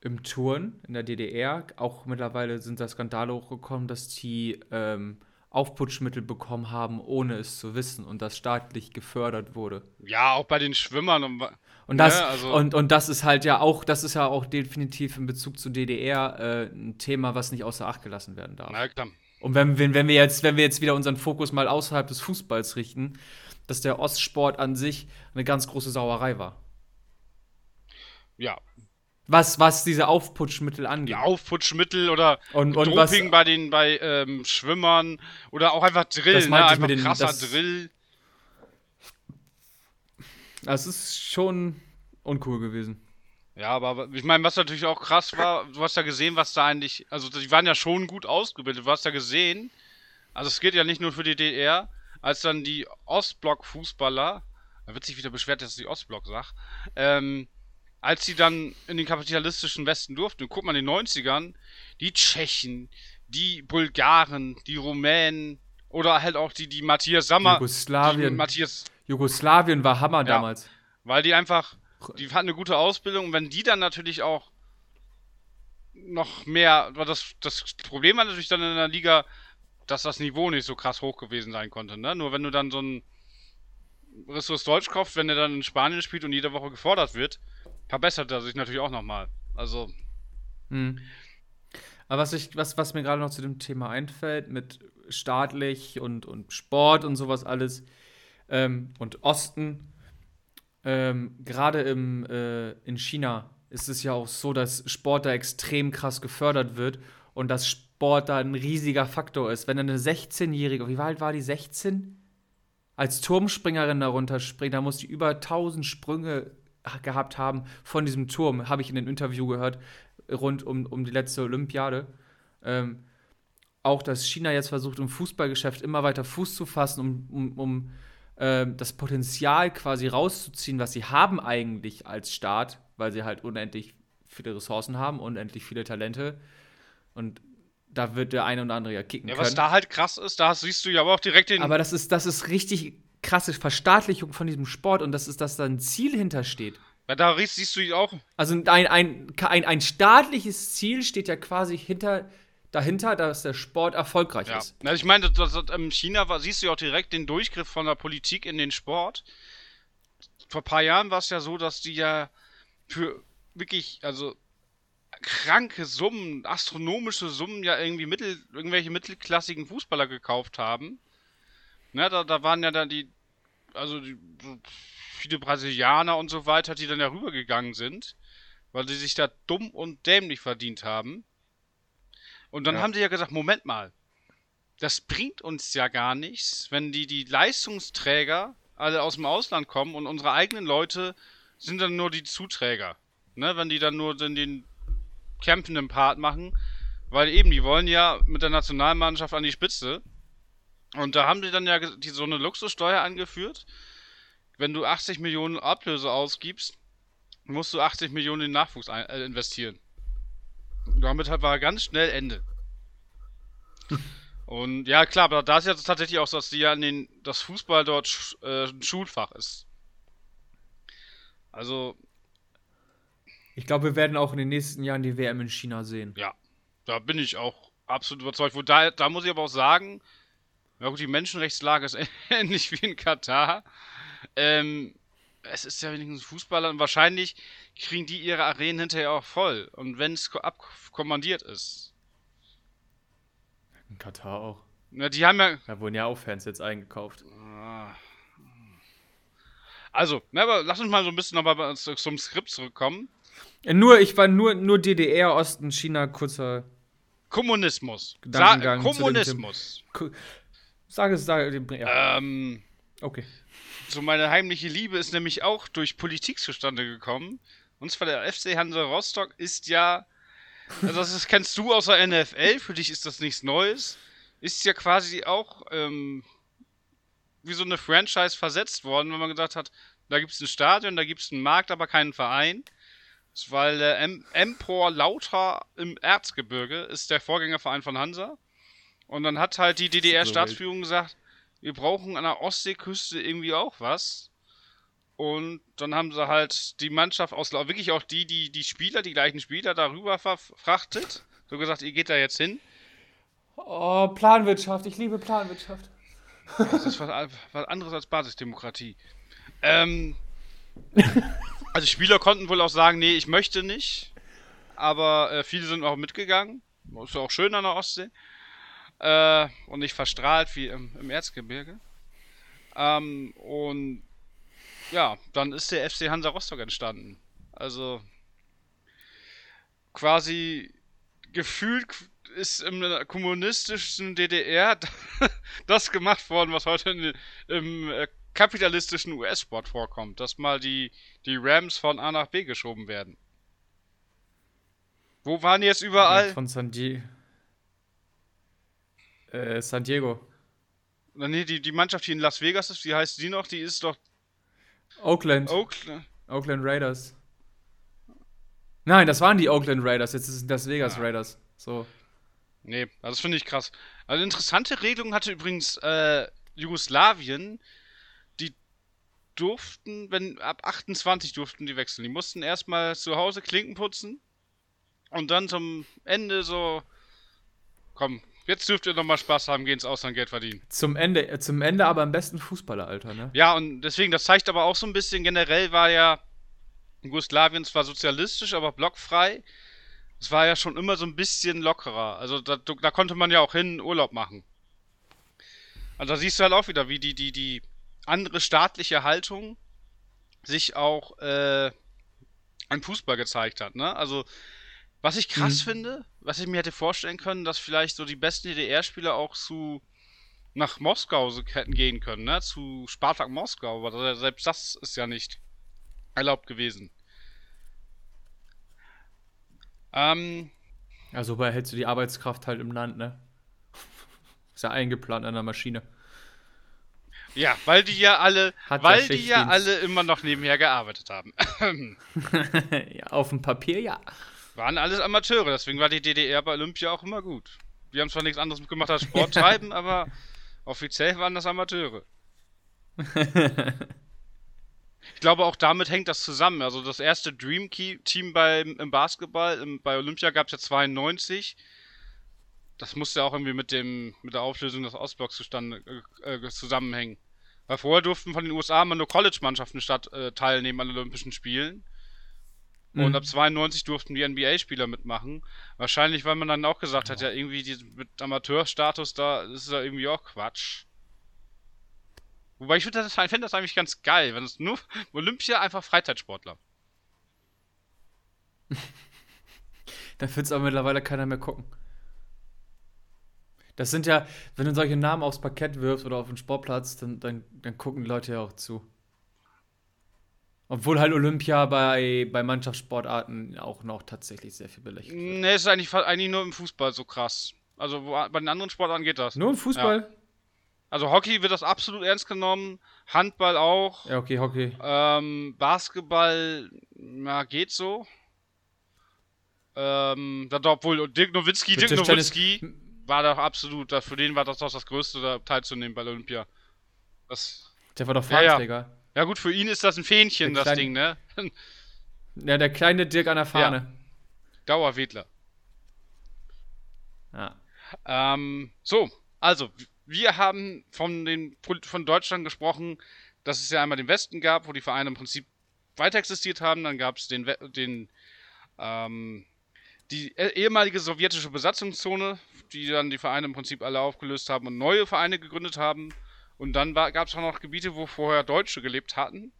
im Turn in der DDR, auch mittlerweile sind da Skandale hochgekommen, dass die ähm, Aufputschmittel bekommen haben, ohne es zu wissen und das staatlich gefördert wurde. Ja, auch bei den Schwimmern und Und das, Ja, also- und, und das ist halt ja auch, das ist ja auch definitiv in Bezug zur DDR äh, ein Thema, was nicht außer Acht gelassen werden darf. na klar. Und wenn, wenn, wenn, wir jetzt, wenn wir jetzt wieder unseren Fokus mal außerhalb des Fußballs richten, dass der Ostsport an sich eine ganz große Sauerei war. Ja, Was, was diese Aufputschmittel angeht. die Aufputschmittel oder Und- und was- Doping bei den bei ähm, Schwimmern oder auch einfach Drill, Das ne? Einfach mit den- krasser das- Drill. Das ist schon uncool gewesen. Ja, aber ich meine, was natürlich auch krass war, du hast ja gesehen, was da eigentlich, also die waren ja schon gut ausgebildet, du hast ja gesehen, also es geht ja nicht nur für die DDR, als dann die Ostblock-Fußballer, da wird sich wieder beschwert, dass ich Ostblock sag, ähm, als sie dann in den kapitalistischen Westen durften, und guck mal in den 90ern, die Tschechen, die Bulgaren, die Rumänen oder halt auch die, die Matthias Sammer, die Jugoslawien. Matthias Jugoslawien war Hammer damals. weil die einfach, die hatten eine gute Ausbildung und wenn die dann natürlich auch noch mehr, das, das Problem war natürlich dann in der Liga, dass das Niveau nicht so krass hoch gewesen sein konnte, ne? Nur wenn du dann so ein Ressource Deutsch kaufst, wenn der dann in Spanien spielt und jede Woche gefordert wird, verbessert er sich natürlich auch nochmal. Also, Hm. Aber was, ich, was, was mir gerade noch zu dem Thema einfällt, mit staatlich und, und Sport und sowas alles ähm, und Osten, ähm, gerade äh, in China ist es ja auch so, dass Sport da extrem krass gefördert wird und dass Sport da ein riesiger Faktor ist. Wenn eine 16-Jährige, wie alt war die, 16? Als Turmspringerin darunter springt, da muss die über 1000 Sprünge gehabt haben von diesem Turm, habe ich in dem Interview gehört, rund um, um die letzte Olympiade. Ähm, auch, dass China jetzt versucht, im Fußballgeschäft immer weiter Fuß zu fassen, um, um, um ähm, das Potenzial quasi rauszuziehen, was sie haben eigentlich als Staat, weil sie halt unendlich viele Ressourcen haben, unendlich viele Talente. Und da wird der eine oder andere ja kicken ja, können. was da halt krass ist, da siehst du ja aber auch direkt den. Aber das ist, das ist richtig krasse Verstaatlichung von diesem Sport und das ist, dass da ein Ziel hintersteht. weil da siehst du auch. Also ein, ein, ein, ein staatliches Ziel steht ja quasi hinter dahinter, dass der Sport erfolgreich Ja. ist. Also ich meine, das, das, in China war, siehst du ja auch direkt den Durchgriff von der Politik in den Sport. Vor ein paar Jahren war es ja so, dass die ja für wirklich, also kranke Summen, astronomische Summen ja irgendwie mittel, irgendwelche mittelklassigen Fußballer gekauft haben. Ne, da, da waren ja dann die, also die, viele Brasilianer und so weiter, die dann ja rübergegangen sind, weil sie sich da dumm und dämlich verdient haben. Und dann Ja. haben die ja gesagt, Moment mal, das bringt uns ja gar nichts, wenn die, die Leistungsträger alle aus dem Ausland kommen und unsere eigenen Leute sind dann nur die Zuträger. Ne, wenn die dann nur den, den kämpfenden Part machen, weil eben, die wollen ja mit der Nationalmannschaft an die Spitze. Und da haben die dann ja die, so eine Luxussteuer angeführt. Wenn du 80 Millionen Ablöse ausgibst, musst du 80 Millionen in Nachwuchs ein, äh, investieren. Damit halt war ganz schnell Ende. Und ja, klar, aber da ist ja tatsächlich auch so, dass die ja in den, das Fußball dort äh, ein Schulfach ist. Also, Ich glaube, wir werden auch in den nächsten Jahren die WM in China sehen. ja, da bin ich auch absolut überzeugt. Wo da, da muss ich aber auch sagen, ja gut, die Menschenrechtslage ist ähnlich wie in Katar. Ähm, es ist ja wenigstens Fußballer und wahrscheinlich kriegen die ihre Arenen hinterher auch voll. Und wenn es ko- abkommandiert ist. In Katar auch. Na, die haben ja, Da wurden ja auch Fans jetzt eingekauft. Also, ne, aber lass uns mal so ein bisschen nochmal zum Skript zurückkommen. Äh, Nur, ich war nur, nur DDR, Osten, China, kurzer. Kommunismus. Sa Gedankengang zu dem Kommunismus. Ku- Sag es, sag ja. Ähm, Okay. so meine heimliche Liebe ist nämlich auch durch Politik zustande gekommen. Und zwar der FC Hansa Rostock ist ja, also das kennst du aus der NFL, für dich ist das nichts Neues, ist ja quasi auch ähm, wie so eine Franchise versetzt worden, wenn man gesagt hat, da gibt es ein Stadion, da gibt es einen Markt, aber keinen Verein. Weil der em Empor Lauter im Erzgebirge ist der Vorgängerverein von Hansa. Und dann hat halt die DDR-Staatsführung gesagt, wir brauchen an der Ostseeküste irgendwie auch was. Und dann haben sie halt die Mannschaft aus, wirklich auch die, die, die Spieler, die gleichen Spieler darüber verfrachtet. So gesagt, ihr geht da jetzt hin. Oh, Planwirtschaft. Ich liebe Planwirtschaft. Das ist was, was anderes als Basisdemokratie. Ähm, also Spieler konnten wohl auch sagen, nee, ich möchte nicht. Aber äh, viele sind auch mitgegangen. Ist ja auch schön an der Ostsee. Äh, und nicht verstrahlt wie im, im Erzgebirge. Ähm, und ja, dann ist der FC Hansa Rostock entstanden. Also quasi gefühlt ist der kommunistischen DDR das gemacht worden, was heute in, im äh, kapitalistischen US-Sport vorkommt, dass mal die, die Rams von A nach B geschoben werden. Wo waren die jetzt überall? Von San Diego. Äh, San Diego. Nee, die, die Mannschaft, die in Las Vegas ist, wie heißt die noch? Die ist doch Oakland. Oakland. Oakland Raiders. Nein, das waren die Oakland Raiders. Jetzt ist es das Vegas Ah. Raiders. So. Nee, also das finde ich krass. Also interessante Regelung hatte übrigens äh, Jugoslawien. Die durften, wenn ab 28 durften die wechseln. Die mussten erstmal zu Hause Klinken putzen und dann zum Ende so komm, jetzt dürft ihr nochmal Spaß haben, gehen ins Ausland Geld verdienen. Zum Ende, äh, zum Ende aber am besten Fußballeralter, ne? Ja, und deswegen, das zeigt aber auch so ein bisschen, generell war ja Jugoslawien zwar sozialistisch, aber blockfrei. Es war ja schon immer so ein bisschen lockerer. Also da, da konnte man ja auch hin Urlaub machen. Also da siehst du halt auch wieder, wie die, die, die andere staatliche Haltung sich auch äh, im Fußball gezeigt hat, ne? Also, was ich krass Mhm. finde, was ich mir hätte vorstellen können, dass vielleicht so die besten DDR-Spieler auch zu nach Moskau so hätten gehen können, ne? Zu Spartak Moskau, aber selbst das ist ja nicht erlaubt gewesen. Ähm, Also behältst du die Arbeitskraft halt im Land, ne? Ist ja eingeplant an der Maschine. ja, weil die ja alle, Hat weil die ja alle immer noch nebenher gearbeitet haben. ja, auf dem Papier ja. Waren alles Amateure, deswegen war die DDR bei Olympia auch immer gut. Wir haben zwar nichts anderes gemacht als Sport treiben, aber offiziell waren das Amateure. Ich glaube, auch damit hängt das zusammen. Also das erste Dream Team beim, im Basketball, im, bei Olympia gab es ja 92. das muss ja auch irgendwie mit dem mit der Auflösung des Ostblocks zustande, äh, äh, zusammenhängen. Weil vorher durften von den USA immer nur College-Mannschaften statt äh, teilnehmen an Olympischen Spielen. Mhm. Und ab 92 durften die NBA-Spieler mitmachen. Wahrscheinlich, weil man dann auch gesagt hat, ja, irgendwie die, mit Amateurstatus da, das ist ja irgendwie auch Quatsch. Wobei ich finde das, find das eigentlich ganz geil, wenn es nur Olympia einfach Freizeitsportler. da wird es aber mittlerweile keiner mehr gucken. Das sind ja, wenn du solche Namen aufs Parkett wirfst oder auf den Sportplatz, dann, dann, dann gucken die Leute ja auch zu. Obwohl halt Olympia bei, bei Mannschaftssportarten auch noch tatsächlich sehr viel belächelt wird. Nee, ist eigentlich, eigentlich nur im Fußball so krass. Also bei den anderen Sportarten geht das. Nur im Fußball? Ja. Also Hockey wird das absolut ernst genommen, Handball auch. Ja, okay, Hockey. Ähm, Basketball, na, geht so. Ähm, da obwohl Dirk Nowitzki, Dirk Nowitzki war doch absolut, für den war das doch das Größte, da teilzunehmen bei Olympia. Das, der war doch Fahnenträger. Ja, ja. Ja, gut, für ihn ist das ein Fähnchen, das Ding, ne? ja, der kleine Dirk an der Fahne. Ja. Dauerwedler. Ja. Ähm, so, also, wir haben von, den, von Deutschland gesprochen, dass es ja einmal den Westen gab, wo die Vereine im Prinzip weiter existiert haben. Dann gab es den, den ähm, die e-, ehemalige sowjetische Besatzungszone, die dann die Vereine im Prinzip alle aufgelöst haben und neue Vereine gegründet haben. Und dann gab es auch noch Gebiete, wo vorher Deutsche gelebt hatten,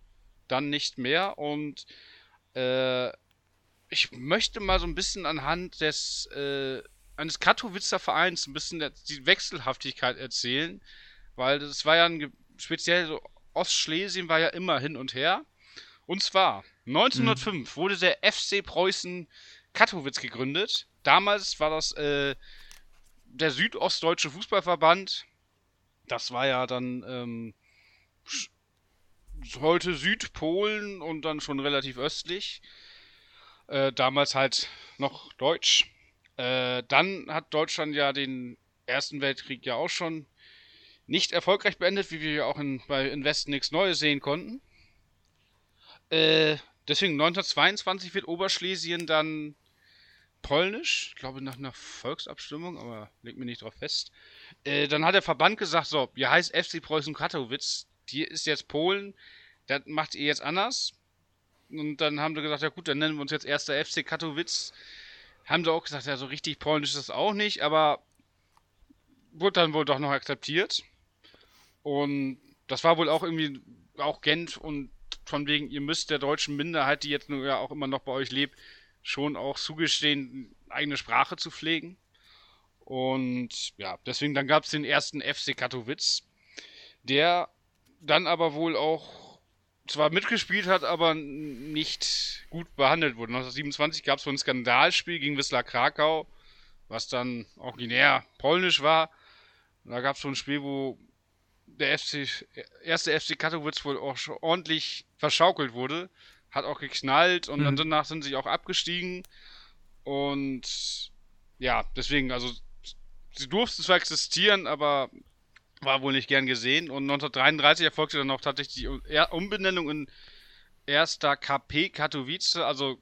dann nicht mehr. Und äh, ich möchte mal so ein bisschen anhand des äh, eines Katowicer Vereins ein bisschen die Wechselhaftigkeit erzählen, weil das war ja ein speziell so Ostschlesien war ja immer hin und her. Und zwar 1905 mhm. wurde der FC Preußen Katowice gegründet. Damals war das äh, der Südostdeutsche Fußballverband. Das war ja dann ähm, heute Südpolen und dann schon relativ östlich. Äh, damals halt noch Deutsch. Äh, dann hat Deutschland ja den Ersten Weltkrieg ja auch schon nicht erfolgreich beendet, wie wir ja auch in, bei in Westen nichts Neues sehen konnten. Äh, deswegen 1922 wird Oberschlesien dann polnisch, ich glaube nach einer Volksabstimmung, aber legt mir nicht drauf fest. Äh, dann hat der Verband gesagt, so, ihr heißt FC Preußen Katowice, hier ist jetzt Polen, das macht ihr jetzt anders. Und dann haben sie gesagt, ja gut, dann nennen wir uns jetzt erster FC Katowice haben sie auch gesagt, ja, so richtig polnisch ist das auch nicht, aber wurde dann wohl doch noch akzeptiert. Und das war wohl auch irgendwie auch Gent und von wegen, ihr müsst der deutschen Minderheit, die jetzt nur ja auch immer noch bei euch lebt, schon auch zugestehen, eigene Sprache zu pflegen. Und ja, deswegen dann gab es den ersten FC Katowice, der dann aber wohl auch zwar mitgespielt hat, aber nicht gut behandelt wurde. 1927 gab es so ein Skandalspiel gegen Wisla Krakau, was dann originär polnisch war. Da gab es so ein Spiel, wo der FC, erste FC Katowice wohl auch schon ordentlich verschaukelt wurde. Hat auch geknallt und mhm. dann danach sind sie auch abgestiegen. Und ja, deswegen, also sie durften zwar existieren, aber war wohl nicht gern gesehen. Und 1933 erfolgte dann auch tatsächlich die Umbenennung in erster KP Katowice, also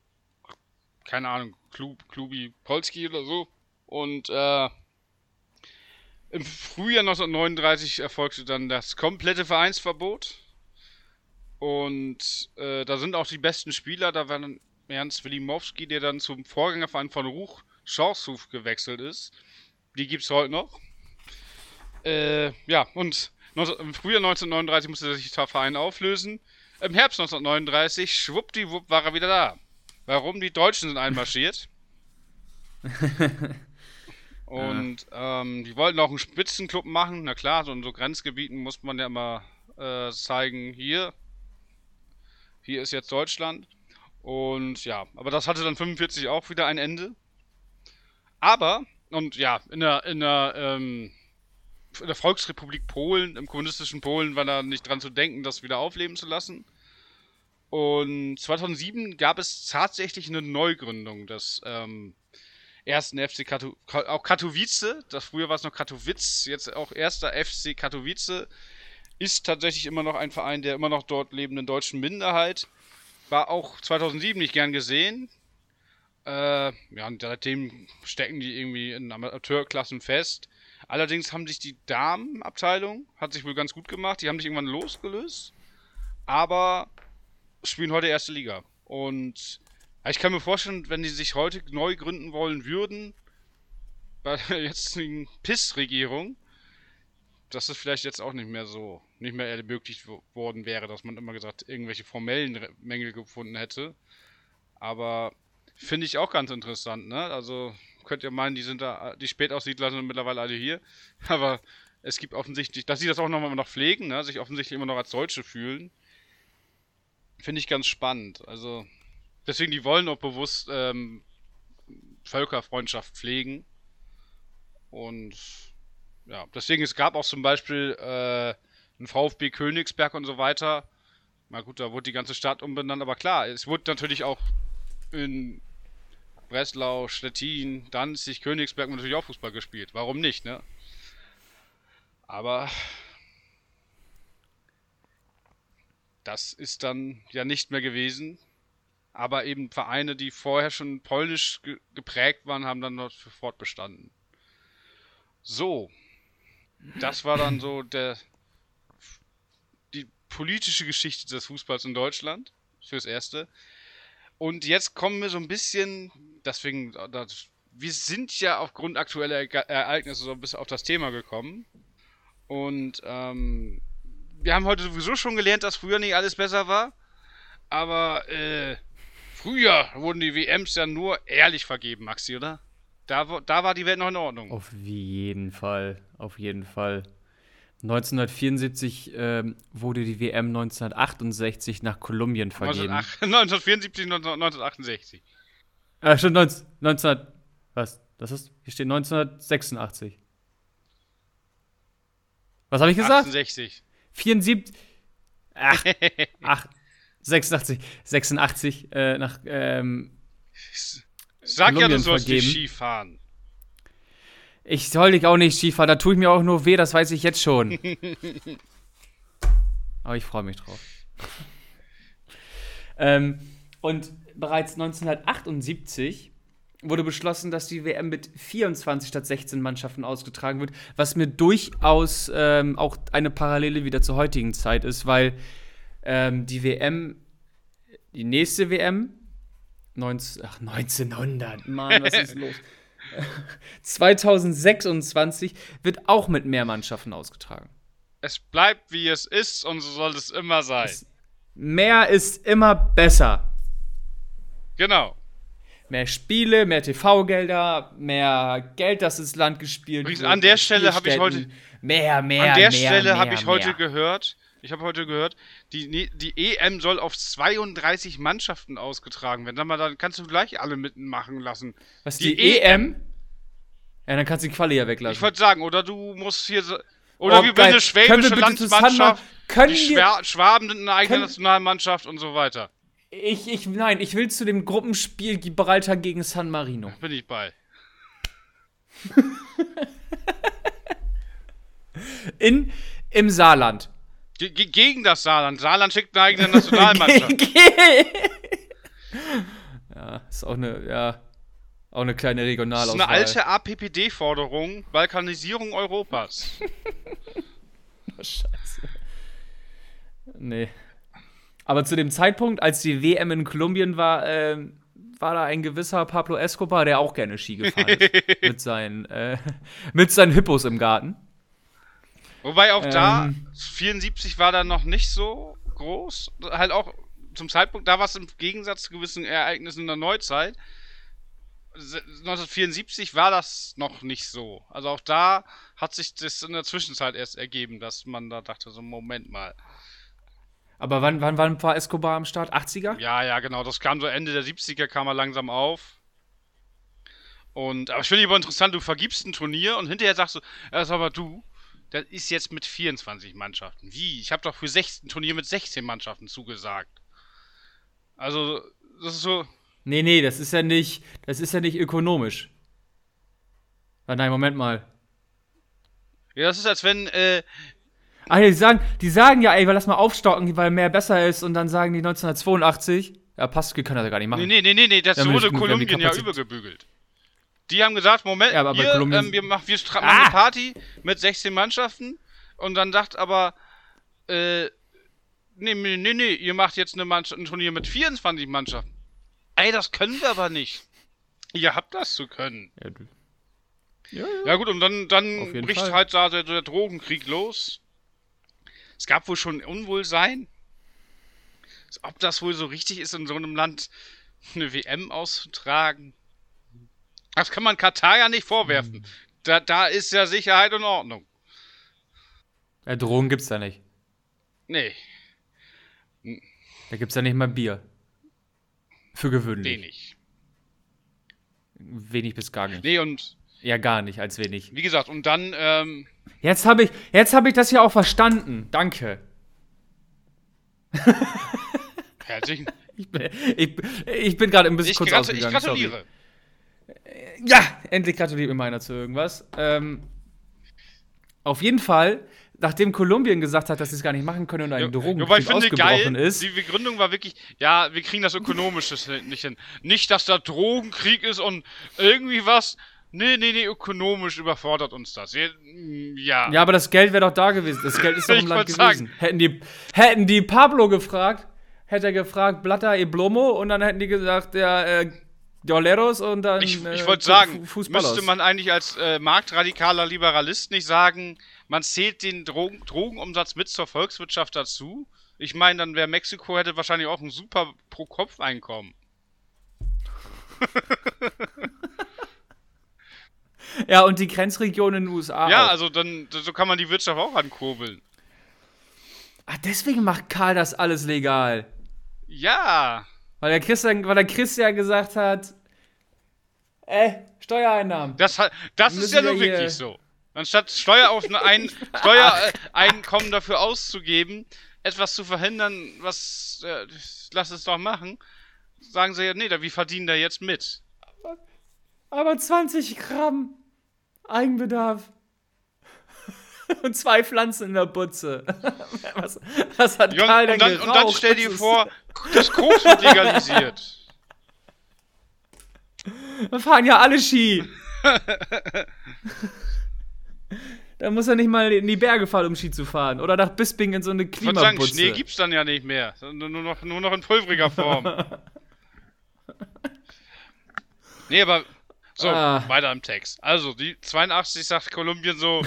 keine Ahnung, Klub, Klubi Polski oder so. Und äh, im Frühjahr 1939 erfolgte dann das komplette Vereinsverbot. Und äh, da sind auch die besten Spieler. Da war dann Ernst Wilimowski, der dann zum Vorgängerverein von Ruch Schorshuf gewechselt ist. Die gibt es heute noch. Äh, ja, und im Frühjahr 1939 musste sich der Verein auflösen. Im Herbst 1939, schwuppdiwupp, war er wieder da. Warum? Die Deutschen sind einmarschiert. und ja. ähm, die wollten auch einen Spitzenclub machen. Na klar, so in so Grenzgebieten muss man ja immer äh, zeigen, hier, hier ist jetzt Deutschland. Und ja, aber das hatte dann 45 auch wieder ein Ende. Aber, und ja, in der, in der, ähm, in der Volksrepublik Polen, im kommunistischen Polen, war da nicht dran zu denken, das wieder aufleben zu lassen. Und 2007 gab es tatsächlich eine Neugründung des ähm, ersten FC Kato auch Katowice. Das früher war es noch Katowice, jetzt auch erster FC Katowice. Ist tatsächlich immer noch ein Verein der immer noch dort lebenden deutschen Minderheit. War auch 2007 nicht gern gesehen. Äh, ja, und seitdem stecken die irgendwie in Amateurklassen fest. Allerdings haben sich die Damenabteilung, hat sich wohl ganz gut gemacht, die haben sich irgendwann losgelöst, aber spielen heute erste Liga. Und ich kann mir vorstellen, wenn die sich heute neu gründen wollen würden, bei der jetzigen PIS-Regierung, dass es vielleicht jetzt auch nicht mehr so, nicht mehr ermöglicht worden wäre, dass man immer gesagt irgendwelche formellen Mängel gefunden hätte. Aber finde ich auch ganz interessant, ne? Also könnt ihr meinen, die sind da, die Spätaussiedler sind mittlerweile alle hier. Aber es gibt offensichtlich, dass sie das auch nochmal noch pflegen, ne? sich offensichtlich immer noch als Deutsche fühlen. Finde ich ganz spannend. Also, deswegen, die wollen auch bewusst ähm, Völkerfreundschaft pflegen. Und ja, deswegen, es gab auch zum Beispiel äh, einen VfB Königsberg und so weiter. Na gut, da wurde die ganze Stadt umbenannt, aber klar, es wurde natürlich auch in Breslau, Stettin, Danzig, Königsberg natürlich auch Fußball gespielt. Warum nicht, ne? Aber das ist dann ja nicht mehr gewesen. Aber eben Vereine, die vorher schon polnisch ge geprägt waren, haben dann dort fortbestanden. So. Das war dann so der die politische Geschichte des Fußballs in Deutschland. Fürs Erste. Und jetzt kommen wir so ein bisschen, deswegen, das, wir sind ja aufgrund aktueller Ereignisse so ein bisschen auf das Thema gekommen. Und ähm, wir haben heute sowieso schon gelernt, dass früher nicht alles besser war. Aber äh, früher wurden die WMs ja nur ehrlich vergeben, Maxi, oder? Da, da war die Welt noch in Ordnung. Auf jeden Fall, auf jeden Fall. 1974 ähm, wurde die WM 1968 nach Kolumbien vergeben. 1974, 1968. Ah, schon 19, 19, was? Das ist, hier steht 1986. Was habe ich gesagt? 68. 74. Ach, ach 86. 86 äh, nach. Ähm, Sag Kolumbien ja, du sollst vergeben. nicht Skifahren. Ich soll dich auch nicht Skifahren, da tue ich mir auch nur weh, das weiß ich jetzt schon. Aber ich freue mich drauf. ähm, und bereits 1978 wurde beschlossen, dass die WM mit 24 statt 16 Mannschaften ausgetragen wird, was mir durchaus ähm, auch eine Parallele wieder zur heutigen Zeit ist, weil ähm, die WM, die nächste WM, 19, ach, 1900, Mann, was ist los? 2026 wird auch mit mehr Mannschaften ausgetragen. Es bleibt wie es ist und so soll es immer sein. Es, mehr ist immer besser. Genau. Mehr Spiele, mehr TV-Gelder, mehr Geld, das ins Land gespielt wird. An der Stelle habe ich heute. Mehr, mehr, An der mehr, Stelle habe ich heute gehört, ich habe heute gehört, die, die EM soll auf 32 Mannschaften ausgetragen werden. Sag mal, dann kannst du gleich alle mitmachen lassen. Was, die, die EM? EM? Ja, dann kannst du die Quali ja weglassen. Ich wollte sagen, oder du musst hier so, Oder oh, wie eine schwäbische Landsmannschaft. Können die Schwer Schwaben sind eine eigene Nationalmannschaft und so weiter. Ich, ich, nein, ich will zu dem Gruppenspiel Gibraltar gegen San Marino. Bin ich bei. In, Im Saarland. Ge gegen das Saarland. Saarland schickt eine eigene Nationalmannschaft. ja, ist auch eine, ja, auch eine kleine Regionalauswahl. Das ist eine alte APPD-Forderung. Balkanisierung Europas. oh, Scheiße. Nee. Aber zu dem Zeitpunkt, als die WM in Kolumbien war, äh, war da ein gewisser Pablo Escobar, der auch gerne Ski gefahren ist. mit, seinen, äh, mit seinen Hippos im Garten. Wobei auch ähm, da, 74 war da noch nicht so groß. Halt auch zum Zeitpunkt, da war es im Gegensatz zu gewissen Ereignissen in der Neuzeit. 1974 war das noch nicht so. Also auch da hat sich das in der Zwischenzeit erst ergeben, dass man da dachte, so Moment mal. Aber wann, wann, wann war Escobar am Start? 80er? Ja, ja, genau. Das kam so Ende der 70er, kam er langsam auf. Und, aber ich finde aber interessant, du vergibst ein Turnier und hinterher sagst du, ja, sag mal du, das ist jetzt mit 24 Mannschaften. Wie? Ich habe doch für 16 Turnier mit 16 Mannschaften zugesagt. Also, das ist so. Nee, nee, das ist ja nicht, das ist ja nicht ökonomisch. Ah, nein, Moment mal. Ja, das ist als wenn, äh, Ach, die sagen, die sagen ja, ey, lass mal aufstocken, weil mehr besser ist und dann sagen die 1982, Ja, Pascal kann das ja gar nicht machen. Nee, nee, nee, nee, das wurde Kolumbien ja übergebügelt. Die haben gesagt, Moment, Ja, ihr, Kolumbien- ähm, wir machen wir Ah! machen eine Party mit 16 Mannschaften und dann sagt aber, äh, nee, nee, nee, nee, ihr macht jetzt eine Mannschaft, ein Turnier mit 24 Mannschaften. Ey, das können wir aber nicht. Ihr habt das zu können. Ja, du- ja, ja. Ja gut, und dann, dann bricht Fall. halt da der, der Drogenkrieg los. Es gab wohl schon Unwohlsein. Ob das wohl so richtig ist, in so einem Land eine WM auszutragen. Das kann man Katar ja nicht vorwerfen. Da, da ist ja Sicherheit und Ordnung. ja, Drogen gibt's da nicht. Nee, Da gibt's ja nicht mal Bier. Für gewöhnlich. wenig. Wenig bis gar nicht. Nee, und Ja, gar nicht, als wenig. wie gesagt, und dann, ähm, Jetzt habe ich, jetzt hab ich das ja auch verstanden. Danke. herzlichen. Ich bin, ich, ich bin gerade ein bisschen Ich, kurz gratu ich ausgegangen. gratuliere. Sorry. Ja, endlich gratuliert mir meiner zu irgendwas. Ähm, auf jeden Fall, nachdem Kolumbien gesagt hat, dass sie es gar nicht machen können und ein Ja, Drogenkrieg Wobei ich finde ausgebrochen geil, ist. die Begründung war wirklich, ja, wir kriegen das Ökonomische nicht hin. Nicht, dass da Drogenkrieg ist und irgendwie was. Nee, nee, nee, ökonomisch überfordert uns das. Ja, mm, ja. Ja, aber das Geld wäre doch da gewesen. Das Geld ist doch im Land gewesen. Hätten die, hätten die Pablo gefragt, hätte er gefragt, Blatter e Blomo und dann hätten die gesagt, ja, äh, Doleros und dann. ich äh, ich wollte Fu- sagen, müsste man eigentlich als äh, marktradikaler Liberalist nicht sagen, man zählt den Drogen Drogenumsatz mit zur Volkswirtschaft dazu? Ich meine, dann wäre Mexiko hätte wahrscheinlich auch ein super Pro-Kopf-Einkommen. Ja, und die Grenzregionen in den USA. Ja, auch. also dann so kann man die Wirtschaft auch ankurbeln. Ah, deswegen macht Karl das alles legal. Ja. Weil der Christian, weil der Christian gesagt hat, äh, Steuereinnahmen. Das, das ist ja hier- wirklich so. Anstatt Steuer auf ein Steuereinkommen dafür auszugeben, etwas zu verhindern, was äh, lass es doch machen, sagen sie ja, nee, da, wir verdienen da jetzt mit. Aber 20 Gramm Eigenbedarf. Und zwei Pflanzen in der Butze. Was, was hat Ja, Karl und, denn dann, geraucht? und dann stell dir vor, das Koks wird legalisiert. Wir fahren ja alle Ski. da muss er nicht mal in die Berge fahren, um Ski zu fahren. Oder nach Bisping in so eine Ich würde sagen, Klimabutze. Schnee gibt's dann ja nicht mehr. Nur noch, nur noch in pulveriger Form. nee, aber. So, Ah. weiter im Text. Also, die 82 sagt Kolumbien so.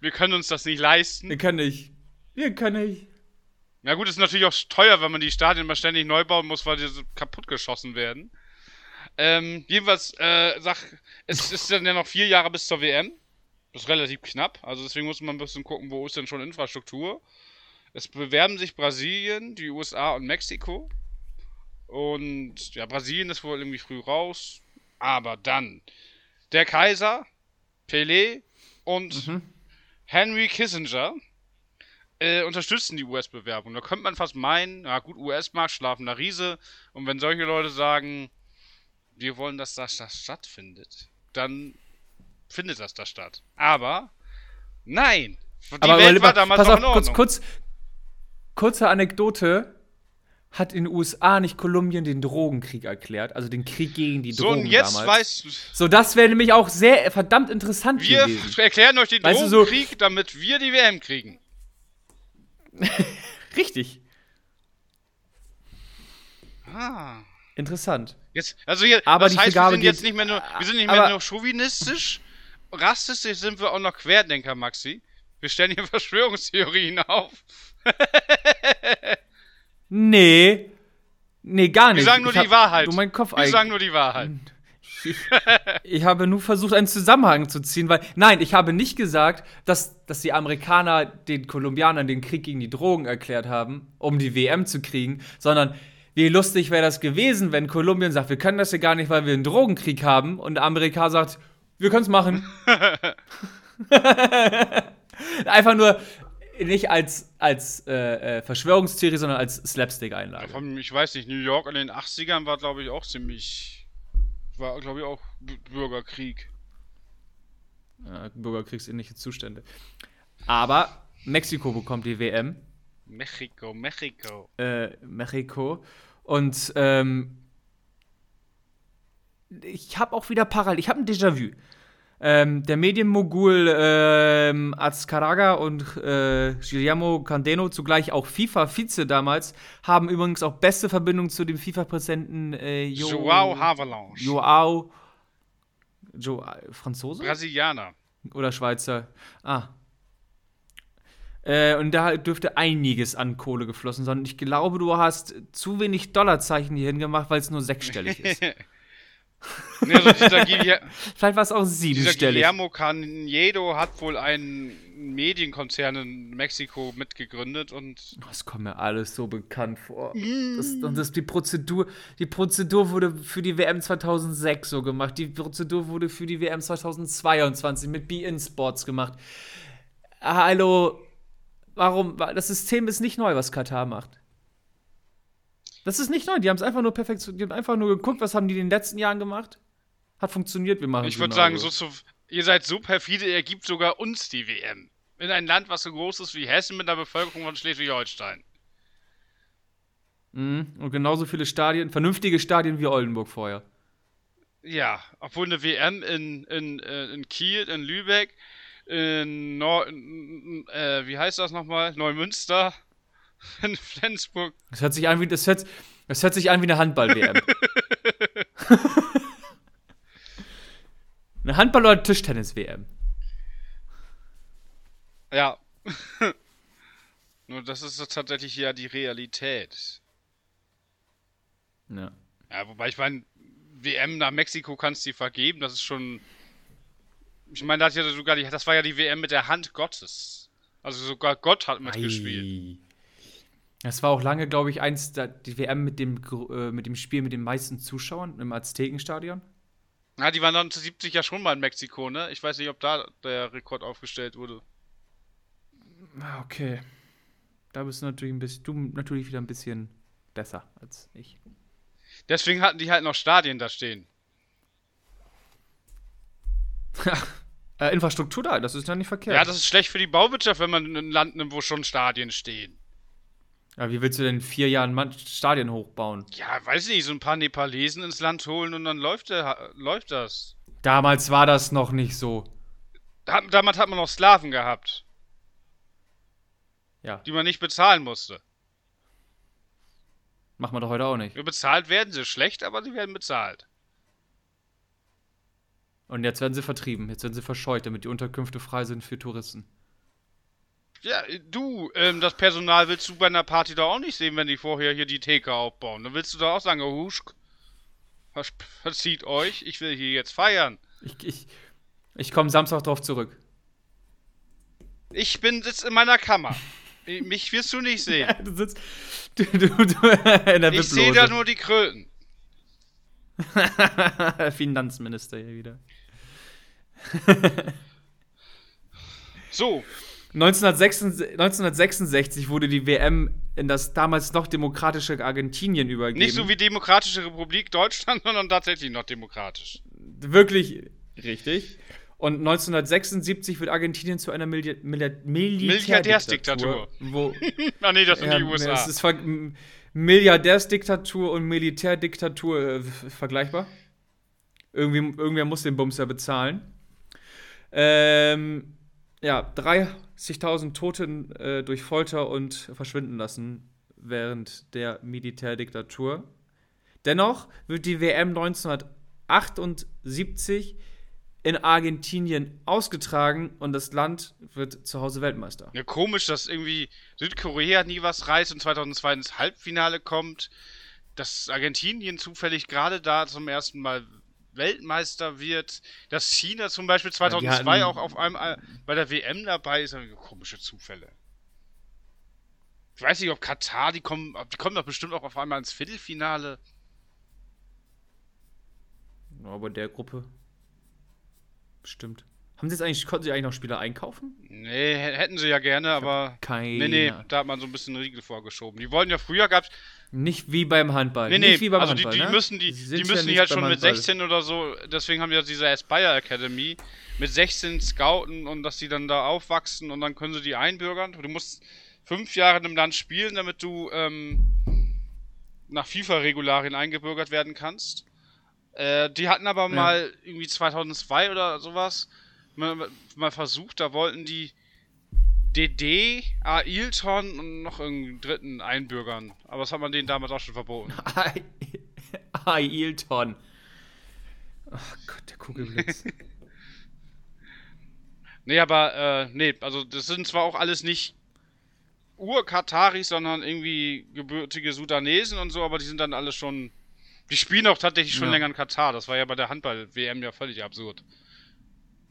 Wir können uns das nicht leisten. Wir können nicht. Wir können nicht. Na gut, ist natürlich auch teuer, wenn man die Stadien mal ständig neu bauen muss, weil die so kaputt geschossen werden. Ähm, jedenfalls, äh, sag, es ist dann ja noch vier Jahre bis zur WM. Das ist relativ knapp. Also deswegen muss man ein bisschen gucken, wo ist denn schon Infrastruktur. Es bewerben sich Brasilien, die USA und Mexiko. Und ja, Brasilien ist wohl irgendwie früh raus. Aber dann der Kaiser, Pelé und Mhm. Henry Kissinger äh, unterstützen die US-Bewerbung. Da könnte man fast meinen, na gut, US-Markt, schlafender Riese. Und wenn solche Leute sagen, wir wollen, dass das, das stattfindet, dann findet das da statt. Aber nein, die Aber Welt lieber- war damals pass noch auf, in kurz, Ordnung. kurz, kurze Anekdote. Hat in den USA nicht Kolumbien den Drogenkrieg erklärt? Also den Krieg gegen die so, Drogen und jetzt damals? weißt So, das wäre nämlich auch sehr verdammt interessant wir gewesen. erklären euch den Weißt du, so- Drogenkrieg, damit wir die WM kriegen. Richtig. Ah. Interessant. Jetzt, also hier, Aber das heißt, wir Vergabe sind jetzt nicht mehr nur, wir sind nicht mehr nur chauvinistisch, rassistisch sind wir auch noch Querdenker, Maxi. Wir stellen hier Verschwörungstheorien auf. Nee. Nee, gar nicht. Wir sagen nur ich die Wahrheit. Du mein Kopf Wir sagen nur die Wahrheit. Ich habe nur versucht, einen Zusammenhang zu ziehen, weil, nein, ich habe nicht gesagt, dass, dass die Amerikaner den Kolumbianern den Krieg gegen die Drogen erklärt haben, um die WM zu kriegen, sondern wie lustig wäre das gewesen, wenn Kolumbien sagt, wir können das hier gar nicht, weil wir einen Drogenkrieg haben, und Amerika sagt, wir können es machen. Einfach nur nicht als, als äh, äh, Verschwörungstheorie, sondern als Slapstick-Einlage. Ich weiß nicht, New York in den 80ern war, glaube ich, auch ziemlich. War, glaube ich, auch Bürgerkrieg. Ja, bürgerkriegsähnliche Zustände. Aber Mexiko bekommt die WM. Mexiko, Mexiko. Äh, Mexiko. Und ähm, ich habe auch wieder parallel, ich habe ein Déjà-vu. Ähm, der Medienmogul ähm, Azcaraga und äh, Guillermo Candeno, zugleich auch FIFA-Vize damals, haben übrigens auch beste Verbindung zu dem FIFA-Präsidenten äh, jo Joao Havelange. Joao. Jo Franzose? Brasilianer. Oder Schweizer. Ah. Äh, und da dürfte einiges an Kohle geflossen sein. Und ich glaube, du hast zu wenig Dollarzeichen hier hingemacht, weil es nur sechsstellig ist. Nee, also Vielleicht war es auch dieser siebenstellig. Guillermo Canedo hat wohl einen Medienkonzern in Mexiko mitgegründet und Das kommt mir alles so bekannt vor. Das, und das, die, Prozedur, die Prozedur wurde für die WM 2006 so gemacht. Die Prozedur wurde für die WM 2022 mit Be-In Sports gemacht. Hallo, warum? Das System ist nicht neu, was Katar macht. Das ist nicht neu. Die haben es einfach nur perfekt. Die haben einfach nur geguckt, was haben die in den letzten Jahren gemacht. Hat funktioniert, wir machen ich würde sagen, so zu, ihr seid so perfide, ihr gibt sogar uns die WM. In ein Land, was so groß ist wie Hessen mit einer Bevölkerung von Schleswig-Holstein. Mhm. Und genauso viele Stadien, vernünftige Stadien wie Oldenburg vorher. Ja, obwohl eine WM in, in, äh, in Kiel, in Lübeck, in, Nor in äh, wie heißt das nochmal? Neumünster, in Flensburg. Das hört sich an wie, das hört, das hört sich an wie eine Handball-WM. eine Handball- oder Tischtennis-WM. Ja. Nur das ist tatsächlich ja die Realität. Ja. Ja, wobei ich meine, WM nach Mexiko kannst du vergeben, das ist schon. Ich meine, das, ja sogar die, das war ja die WM mit der Hand Gottes. Also sogar Gott hat mitgespielt. Das war auch lange, glaube ich, eins der, die WM mit dem, äh, mit dem Spiel mit den meisten Zuschauern im Aztekenstadion. Ja, die waren 1970 ja schon mal in Mexiko, ne? Ich weiß nicht, ob da der Rekord aufgestellt wurde. Ah, okay. Da bist du natürlich ein bisschen, du natürlich wieder ein bisschen besser als ich. Deswegen hatten die halt noch Stadien da stehen. Äh, Infrastruktur da, das ist ja nicht verkehrt. Ja, das ist schlecht für die Bauwirtschaft, wenn man in ein Land nimmt, wo schon Stadien stehen. Ja, wie willst du denn in vier Jahren Stadien hochbauen? Ja, weiß nicht, so ein paar Nepalesen ins Land holen und dann läuft, der, läuft das. Damals war das noch nicht so. Da- Damals hat man noch Sklaven gehabt, Ja, die man nicht bezahlen musste. machen wir doch heute auch nicht. Bezahlt werden sie schlecht, aber sie werden bezahlt. Und jetzt werden sie vertrieben, jetzt werden sie verscheut, damit die Unterkünfte frei sind für Touristen. Ja, du, ähm, das Personal willst du bei einer Party doch auch nicht sehen, wenn die vorher hier die Theke aufbauen. Dann willst du doch auch sagen, oh, Husch, vers verzieht euch, ich will hier jetzt feiern. Ich, ich, ich komme Samstag drauf zurück. Ich bin sitz in meiner Kammer. Mich wirst du nicht sehen. Du sitzt du, du, du, in der Ich sehe da nur die Kröten. Finanzminister hier wieder. So, 1966, 1966 wurde die WM in das damals noch demokratische Argentinien übergeben. nicht so wie Demokratische Republik Deutschland, sondern tatsächlich noch demokratisch. Wirklich richtig. Und 1976 wird Argentinien zu einer Milli Mil Milliardärsdiktatur. Wo, Ah nee, das sind ja, die USA. Es ist Milliardärsdiktatur und Militärdiktatur äh, vergleichbar. Irgendwie, irgendwer muss den Bums ja bezahlen. Ähm, ja, 30.000 Toten äh, durch Folter und verschwinden lassen während der Militärdiktatur. Dennoch wird die WM 1978 in Argentinien ausgetragen und das Land wird zu Hause Weltmeister. Ja, komisch, dass irgendwie Südkorea nie was reißt und 2002 ins Halbfinale kommt. Dass Argentinien zufällig gerade da zum ersten Mal Weltmeister wird. Dass China zum Beispiel 2002 hatten- auch auf einmal bei der WM dabei ist. Komische Zufälle. Ich weiß nicht, ob Katar, die kommen, die kommen doch bestimmt auch auf einmal ins Viertelfinale. Aber der Gruppe. Bestimmt. Haben sie jetzt eigentlich, konnten sie eigentlich noch Spieler einkaufen? Nee, hätten sie ja gerne, aber. Keine. Nee, nee, da hat man so ein bisschen Riegel vorgeschoben. Die wollten ja früher gab's. Nicht wie beim Handball. Nee, nee, nicht wie beim also die, Handball, die ne? müssen die, die ja müssen die nicht halt schon mit Handball. 16 oder so, deswegen haben wir diese Aspire Academy mit 16 Scouten und dass die dann da aufwachsen und dann können sie die einbürgern. Du musst fünf Jahre in einem Land spielen, damit du ähm, nach FIFA-Regularien eingebürgert werden kannst. Äh, die hatten aber ja. mal irgendwie 2002 oder sowas mal, mal versucht, da wollten die DD, Ailton und noch irgendeinen dritten einbürgern. Aber das hat man denen damals auch schon verboten. Ailton. Ach Gott, der Kugelblitz. nee, aber, äh, nee, also das sind zwar auch alles nicht Ur-Kataris, sondern irgendwie gebürtige Sudanesen und so, aber die sind dann alle schon. Die spielen auch tatsächlich schon ja. länger in Katar. Das war ja bei der Handball-WM ja völlig absurd.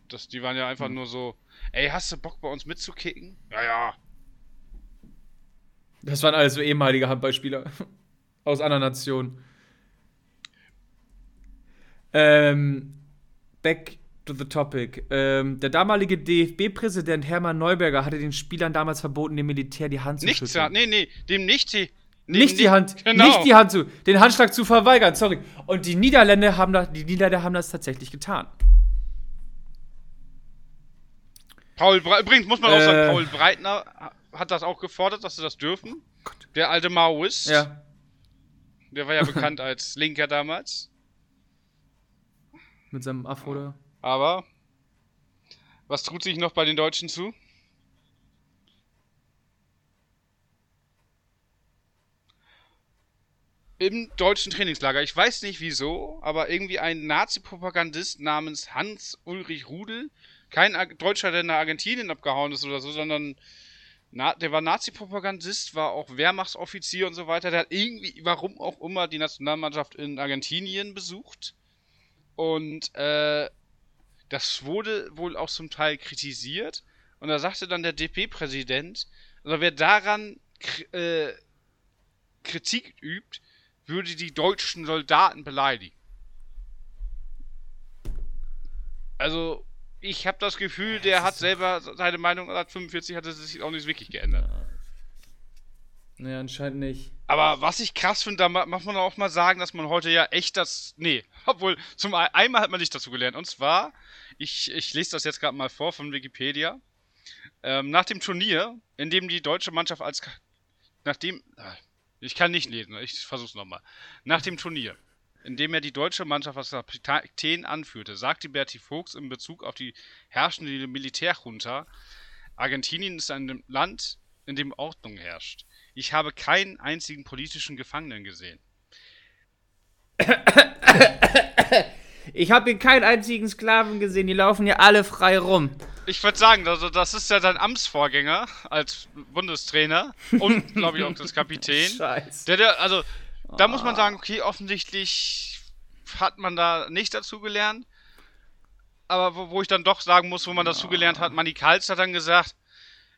Das, die waren ja einfach hm. nur so, ey, hast du Bock bei uns mitzukicken? Ja, ja. Das waren alles so ehemalige Handballspieler aus anderen Nationen. Ähm, back to the topic. Ähm, der damalige DFB-Präsident Hermann Neuberger hatte den Spielern damals verboten, dem Militär die Hand zu nicht, schütteln. Nee, nee, dem nicht die. Nee, nicht die Hand, genau. nicht die Hand zu, den Handschlag zu verweigern, sorry. Und die Niederländer haben das, die Niederländer haben das tatsächlich getan. Paul Bre übrigens muss man auch sagen, äh. Paul Breitner hat das auch gefordert, dass sie das dürfen. Der alte Maoist. Ja. Der war ja bekannt als Linker damals. Mit seinem Afro da. Aber was tut sich noch bei den Deutschen zu? Im deutschen Trainingslager, ich weiß nicht wieso, aber irgendwie ein Nazi-Propagandist namens Hans-Ulrich Rudel kein Deutscher, der nach Argentinien abgehauen ist oder so, sondern na, der war Nazi-Propagandist, war auch Wehrmachtsoffizier und so weiter. Der hat irgendwie, warum auch immer, die Nationalmannschaft in Argentinien besucht. Und äh, das wurde wohl auch zum Teil kritisiert. Und da sagte dann der DP-Präsident, also wer daran äh, Kritik übt, würde die deutschen Soldaten beleidigen. Also, ich habe das Gefühl, der hat selber seine Meinung seit 45 hat es sich auch nicht wirklich geändert. Naja, anscheinend nicht. Aber was ich krass finde, da muss man auch mal sagen, dass man heute ja echt das. Nee, obwohl, zum einmal hat man nicht dazu gelernt. Und zwar, ich, ich lese das jetzt gerade mal vor von Wikipedia. Ähm, nach dem Turnier, in dem die deutsche Mannschaft als. Nachdem. Ah, ich kann nicht lesen, ich versuch's nochmal. Nach dem Turnier indem er die deutsche Mannschaft als Kapitän anführte, sagte Berti Fuchs in Bezug auf die herrschende Militärjunta, Argentinien ist ein Land, in dem Ordnung herrscht. Ich habe keinen einzigen politischen Gefangenen gesehen. Ich habe hier keinen einzigen Sklaven gesehen, die laufen hier alle frei rum. Ich würde sagen, also das ist ja sein Amtsvorgänger als Bundestrainer und, glaube ich, auch das Kapitän. Scheiße. Der, der, also da muss man ah. sagen, okay, offensichtlich hat man da nicht dazu gelernt. Aber wo, wo ich dann doch sagen muss, wo man dazu gelernt hat, Manny Kals hat dann gesagt,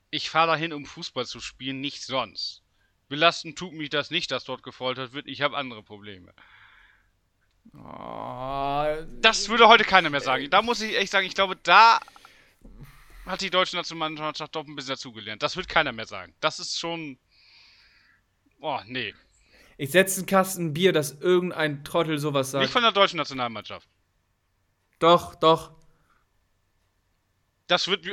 ich fahre dahin, um Fußball zu spielen, nicht sonst. Belasten tut mich das nicht, dass dort gefoltert wird. Ich habe andere Probleme. Oh, das würde heute keiner mehr sagen. Da muss ich echt sagen, ich glaube, da hat die deutsche Nationalmannschaft doch ein bisschen dazugelernt. Das wird keiner mehr sagen. Das ist schon. Oh, nee. Ich setze einen Kasten Bier, dass irgendein Trottel sowas sagt. Nicht von der deutschen Nationalmannschaft. Doch, doch. Das wird,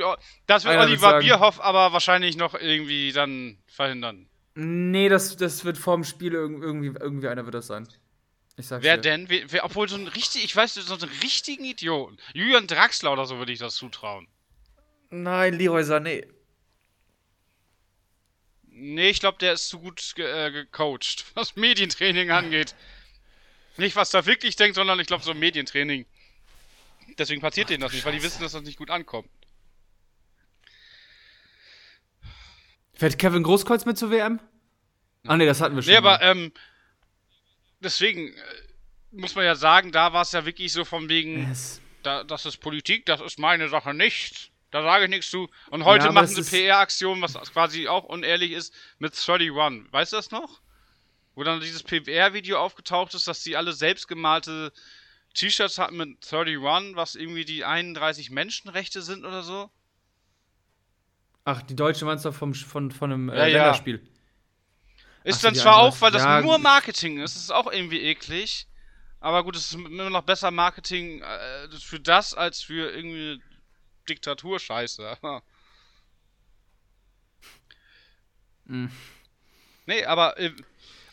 das wird Oliver Bierhoff aber wahrscheinlich noch irgendwie dann verhindern. Nee, das, das wird vorm Spiel irgendwie, irgendwie einer wird das sein. Ich sag's wer dir. denn? Wer, wer, obwohl so ein richtig, ich weiß, so einen richtigen Idioten. Julian Draxler oder so würde ich das zutrauen. Nein, Leroy Sané. Nee, ich glaube, der ist zu gut ge äh, gecoacht, was Medientraining angeht. Nicht, was er wirklich denkt, sondern ich glaube, so Medientraining. Deswegen passiert denen das nicht, weil die wissen, dass das nicht gut ankommt. Fährt Kevin Großkreuz mit zur WM? Ah, nee, das hatten wir schon. Nee, aber, ähm, deswegen äh, muss man ja sagen, da war es ja wirklich so von wegen, yes. da, das ist Politik, das ist meine Sache nicht. Da sage ich nichts zu. Und heute ja, machen sie PR-Aktionen, was quasi auch unehrlich ist, mit 31. Weißt du das noch? Wo dann dieses PR-Video aufgetaucht ist, dass sie alle selbstgemalte T-Shirts hatten mit 31, was irgendwie die 31 Menschenrechte sind oder so. Ach, die deutsche Mannschaft vom, von, von einem äh, ja, Länderspiel. Ist Ach, dann zwar auch, weil das ja, nur Marketing ist, ist auch irgendwie eklig. Aber gut, es ist immer noch besser Marketing äh, für das als für irgendwie Diktaturscheiße. Mhm. Nee, aber. Äh,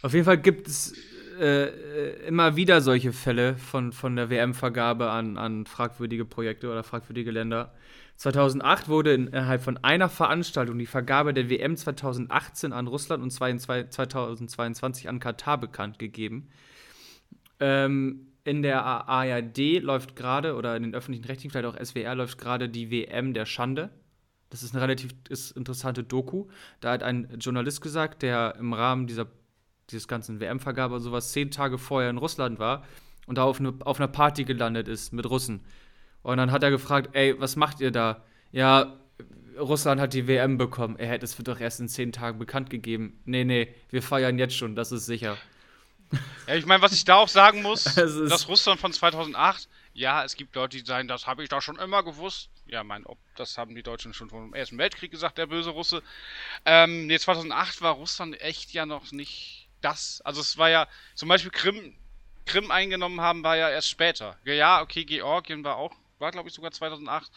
Auf jeden Fall gibt es äh, äh immer wieder solche Fälle von, von der WM-Vergabe an, an fragwürdige Projekte oder fragwürdige Länder. 2008 wurde innerhalb von einer Veranstaltung die Vergabe der WM 2018 an Russland und 2022 an Katar bekannt gegeben. Ähm, in der ARD läuft gerade, oder in den öffentlichen Rechten, vielleicht auch SWR, läuft gerade die WM der Schande. Das ist eine relativ ist interessante Doku. Da hat ein Journalist gesagt, der im Rahmen dieser dieses ganzen WM-Vergabe und sowas zehn Tage vorher in Russland war und da auf, eine, auf einer Party gelandet ist mit Russen. Und dann hat er gefragt, ey, was macht ihr da? Ja, Russland hat die WM bekommen. Er hätte es doch erst in zehn Tagen bekannt gegeben. Nee, nee, wir feiern jetzt schon, das ist sicher. Ja, ich meine, was ich da auch sagen muss, das Russland von 2008, ja, es gibt Leute, die sagen, das habe ich doch schon immer gewusst. Ja, mein, ob, das haben die Deutschen schon vom Ersten Weltkrieg gesagt, der böse Russe. Ähm, nee, 2008 war Russland echt ja noch nicht das. Also es war ja, zum Beispiel Krim, Krim eingenommen haben, war ja erst später. Ja, okay, Georgien war auch, war glaube ich sogar 2008.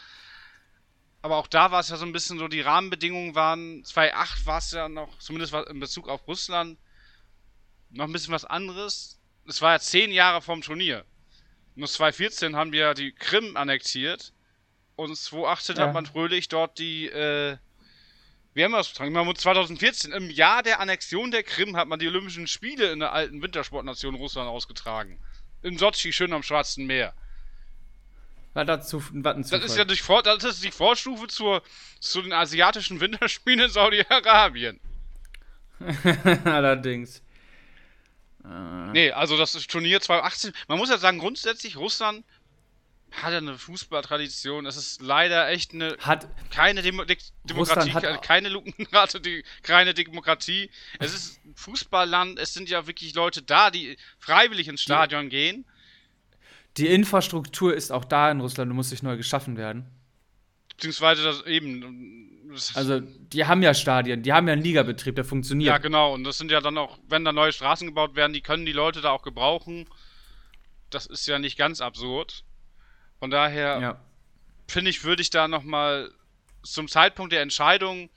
Aber auch da war es ja so ein bisschen so, die Rahmenbedingungen waren, 2008 war es ja noch, zumindest in Bezug auf Russland, noch ein bisschen was anderes. Es war ja zehn Jahre vom Turnier. Nur 2014 haben wir die Krim annektiert. Und 2018 ja. hat man fröhlich dort die, äh, wie haben wir das betragen? 2014, im Jahr der Annexion der Krim, hat man die Olympischen Spiele in der alten Wintersportnation Russland ausgetragen. In Sochi, schön am Schwarzen Meer. War dazu, was das ist ja durch das ist die Vorstufe zur, zu den asiatischen Winterspielen in Saudi-Arabien. Allerdings. Äh. Nee, also das ist Turnier 2018. Man muss ja sagen, grundsätzlich Russland hat ja eine Fußballtradition. Es ist leider echt eine hat, keine Demo De Demokratie, hat, keine Lukenrate, die, keine Demokratie. Es ist ein Fußballland. Es sind ja wirklich Leute da, die freiwillig ins Stadion die, gehen. Die Infrastruktur ist auch da in Russland und muss sich neu geschaffen werden. Beziehungsweise das eben also, die haben ja Stadien, die haben ja einen Ligabetrieb, der funktioniert. Ja, genau. Und das sind ja dann auch, wenn da neue Straßen gebaut werden, die können die Leute da auch gebrauchen. Das ist ja nicht ganz absurd. Von daher ja. finde ich, würde ich da nochmal zum Zeitpunkt der Entscheidung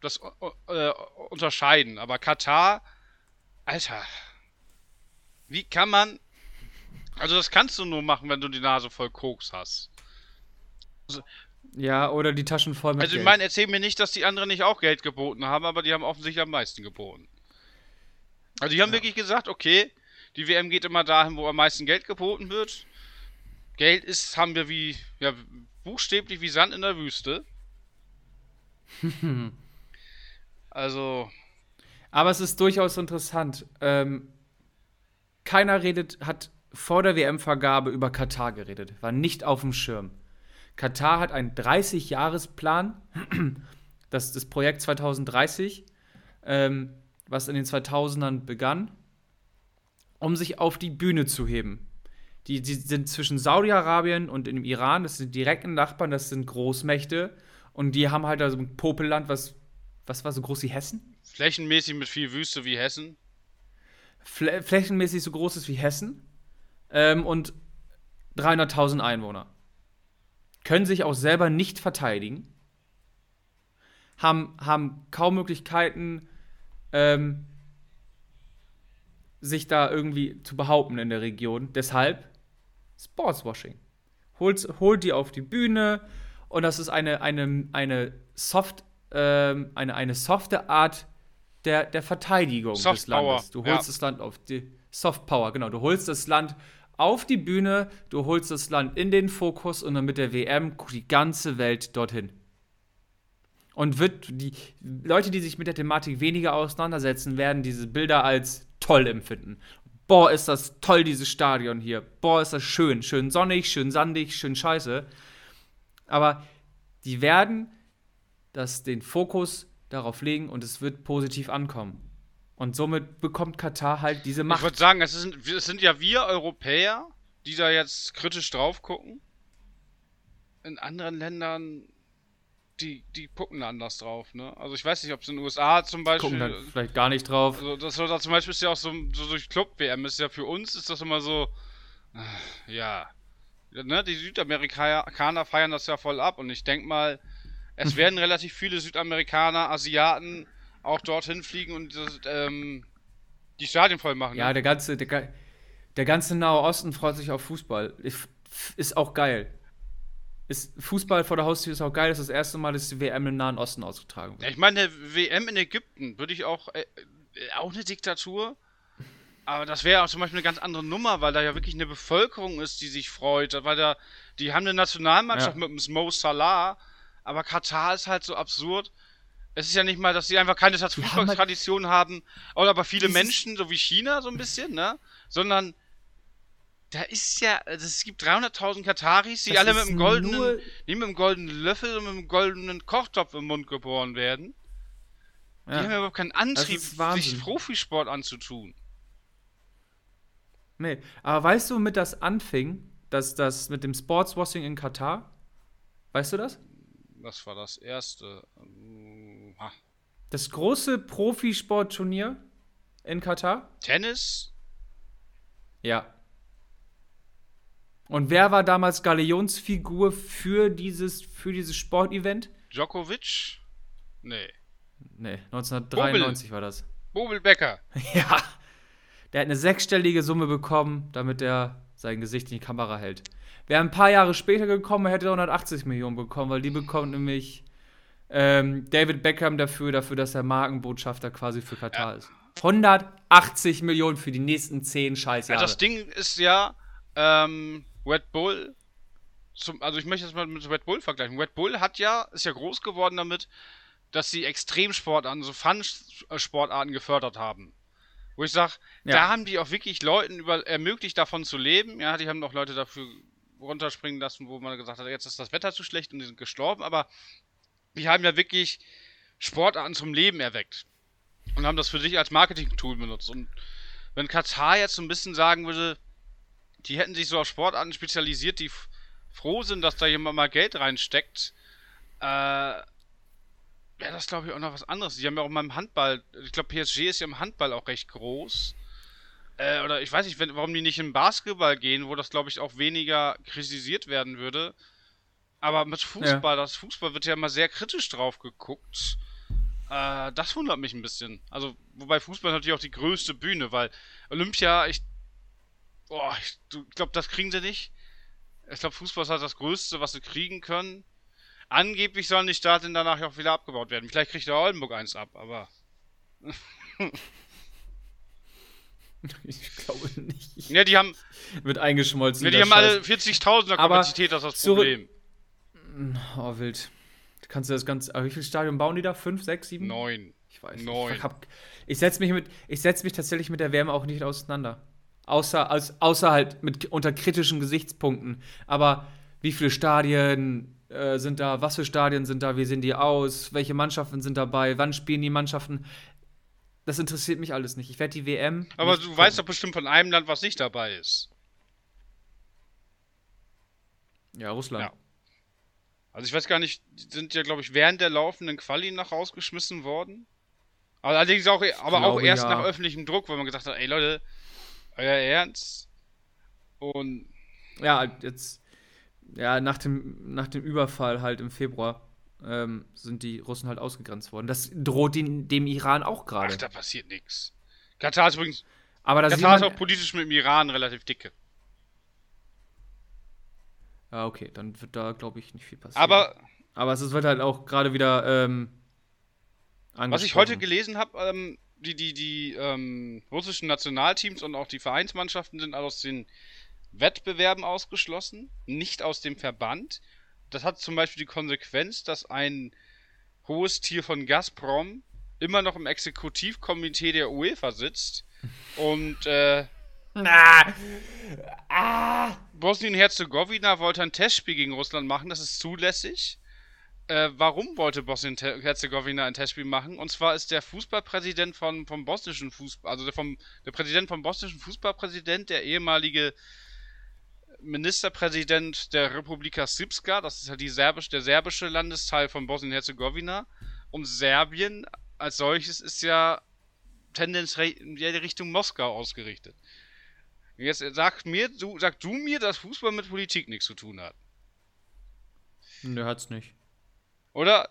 das äh, unterscheiden. Aber Katar, Alter, wie kann man. Also, das kannst du nur machen, wenn du die Nase voll Koks hast. Also, ja, oder die Taschen voll mit Also ich meine, erzähl mir nicht, dass die anderen nicht auch Geld geboten haben, aber die haben offensichtlich am meisten geboten. Also die haben ja. wirklich gesagt, okay, die WM geht immer dahin, wo am meisten Geld geboten wird. Geld ist, haben wir wie, ja, buchstäblich wie Sand in der Wüste. also. Aber es ist durchaus interessant. Ähm, keiner redet, hat vor der WM-Vergabe über Katar geredet, war nicht auf dem Schirm. Katar hat einen 30-Jahres-Plan, das, das Projekt 2030, ähm, was in den 2000ern begann, um sich auf die Bühne zu heben. Die, die sind zwischen Saudi-Arabien und dem Iran, das sind direkten Nachbarn, das sind Großmächte und die haben halt also ein Popelland, was, was war so groß wie Hessen? Flächenmäßig mit viel Wüste wie Hessen. Flä flächenmäßig so groß ist wie Hessen ähm, und 300.000 Einwohner können sich auch selber nicht verteidigen, haben, haben kaum Möglichkeiten, ähm, sich da irgendwie zu behaupten in der Region. Deshalb Sportswashing. Holt, holt die auf die Bühne und das ist eine, eine, eine, soft, ähm, eine, eine softe Art der, der Verteidigung Soft des Landes. Du holst ja. das Land auf die Soft Power, genau. Du holst das Land auf die Bühne, du holst das Land in den Fokus und dann mit der WM die ganze Welt dorthin. Und wird die Leute, die sich mit der Thematik weniger auseinandersetzen, werden diese Bilder als toll empfinden. Boah, ist das toll, dieses Stadion hier. Boah, ist das schön. Schön sonnig, schön sandig, schön scheiße. Aber die werden das, den Fokus darauf legen und es wird positiv ankommen. Und somit bekommt Katar halt diese Macht. Ich würde sagen, es sind, es sind ja wir Europäer, die da jetzt kritisch drauf gucken. In anderen Ländern, die, die gucken anders drauf, ne? Also ich weiß nicht, ob es in den USA zum Beispiel. Gucken dann vielleicht gar nicht drauf. Also das da zum Beispiel ist ja auch so, so durch Club-WM, ist ja für uns ist das immer so. Äh, ja. Ne, die Südamerikaner feiern das ja voll ab und ich denke mal, es werden relativ viele Südamerikaner, Asiaten auch dorthin fliegen und ähm, die Stadien voll machen. Ja, ne? der ganze, der, der ganze Nahe Osten freut sich auf Fußball. Ist auch geil. Ist, Fußball vor der Haustür ist auch geil. Das ist das erste Mal, dass die WM im Nahen Osten ausgetragen wird. Ja, ich meine, WM in Ägypten würde ich auch, äh, auch eine Diktatur. Aber das wäre auch zum Beispiel eine ganz andere Nummer, weil da ja wirklich eine Bevölkerung ist, die sich freut. Weil da, die haben eine Nationalmannschaft Ja. mit dem Mo Salah, aber Katar ist halt so absurd. Es ist ja nicht mal, dass sie einfach keine Die haben halt- Fußballtradition haben, oder aber viele Menschen, so wie China so ein bisschen, ne? Sondern da ist ja, also es gibt 300.000 Kataris, die Das alle mit einem goldenen, die mit einem goldenen Löffel und mit einem goldenen Kochtopf im Mund geboren werden. Die haben ja überhaupt keinen Antrieb, sich Profisport anzutun. Nee, aber weißt du, womit das anfing? dass das mit dem Sportswashing in Katar? Weißt du das? Was war das erste? Ähm, ha. Das große Profisportturnier in Katar? Tennis? Ja. Und wer war damals Galionsfigur für dieses, für dieses Sportevent? Djokovic? Nee. Nee, 1993 war das. Bobel Becker. Ja. Der hat eine sechsstellige Summe bekommen, damit er sein Gesicht in die Kamera hält. Wäre ein paar Jahre später gekommen, er hätte 180 Millionen bekommen, weil die bekommt nämlich ähm, David Beckham dafür, dafür, dass er Markenbotschafter quasi für Katar Ja. ist. 180 Millionen für die nächsten 10 Scheißjahre. Ja, das Ding ist ja, ähm, Red Bull. Zum, also ich möchte das mal mit Red Bull vergleichen. Red Bull hat ja, ist ja groß geworden damit, dass sie Extremsportarten, so Fun-Sportarten gefördert haben. Wo ich sage, Ja. da haben die auch wirklich Leuten über, ermöglicht, davon zu leben. Ja, die haben auch Leute dafür runterspringen lassen, wo man gesagt hat, jetzt ist das Wetter zu schlecht und die sind gestorben. Aber die haben ja wirklich Sportarten zum Leben erweckt. Und haben das für sich als Marketing-Tool benutzt. Und wenn Katar jetzt so ein bisschen sagen würde, die hätten sich so auf Sportarten spezialisiert, die froh sind, dass da jemand mal Geld reinsteckt, äh, wäre das glaube ich auch noch was anderes. Die haben ja auch mal im Handball, ich glaube PSG ist ja im Handball auch recht groß. Äh, oder ich weiß nicht, wenn, warum die nicht im Basketball gehen, wo das glaube ich auch weniger kritisiert werden würde. Aber mit Fußball, das Fußball wird ja immer sehr kritisch drauf geguckt. Äh, das wundert mich ein bisschen. Also, wobei Fußball natürlich auch die größte Bühne, weil Olympia, ich. Boah, ich, ich glaube, das kriegen sie nicht. Ich glaube, Fußball ist halt das Größte, was sie kriegen können. Angeblich sollen die Stadien danach ja auch wieder abgebaut werden. Vielleicht kriegt der Oldenburg eins ab, aber. Ich glaube nicht. Ja, die haben, Wird eingeschmolzen. ja, die haben alle Scheiß. 40.000er Aber Kapazität, das ist das zurück- Problem. Oh, wild. Kannst du das ganze. Wie viele Stadien bauen die da? Fünf, sechs, sieben? Neun. Ich weiß Neun. nicht. Ich, ich setze mich, mit- ich setz mich tatsächlich mit der Wärme auch nicht auseinander. Außer, als, außer halt mit, unter kritischen Gesichtspunkten. Aber wie viele Stadien äh, sind da? Was für Stadien sind da? Wie sehen die aus? Welche Mannschaften sind dabei? Wann spielen die Mannschaften? Das interessiert mich alles nicht. Ich werde die WM. Aber du gucken. weißt doch bestimmt von einem Land, was nicht dabei ist. Ja, Russland. Ja. Also ich weiß gar nicht, die sind ja, glaube ich, während der laufenden Quali noch rausgeschmissen worden. Aber allerdings auch, aber auch erst ja. nach öffentlichem Druck, weil man gesagt hat, ey Leute, euer Ernst? Und Ja, jetzt, ja, nach dem, nach dem Überfall halt im Februar ähm, sind die Russen halt ausgegrenzt worden. Das droht den, dem Iran auch ach, gerade. da passiert nichts. Katar ist übrigens, Aber da Katar ist auch politisch mit dem Iran relativ dicke. Ja, okay, dann wird da, glaube ich, nicht viel passieren. Aber Aber es wird halt auch gerade wieder ähm, was ich heute gelesen habe, ähm, die, die, die ähm, russischen Nationalteams und auch die Vereinsmannschaften sind aus den Wettbewerben ausgeschlossen, nicht aus dem Verband. Das hat zum Beispiel die Konsequenz, dass ein hohes Tier von Gazprom immer noch im Exekutivkomitee der UEFA sitzt und äh, Na, ah, Bosnien-Herzegowina wollte ein Testspiel gegen Russland machen, das ist zulässig. Äh, warum wollte Bosnien-Herzegowina ein Testspiel machen? Und zwar ist der Fußballpräsident von, vom bosnischen Fußball, also der, vom, der Präsident vom bosnischen Fußballpräsident, der ehemalige Ministerpräsident der Republika Srpska, das ist halt die serbisch, der serbische Landesteil von Bosnien-Herzegowina. Und Serbien als solches ist ja tendenziell in die Richtung Moskau ausgerichtet. Jetzt sag mir, du, sag du mir, dass Fußball mit Politik nichts zu tun hat. Nö, hat's nicht. Oder?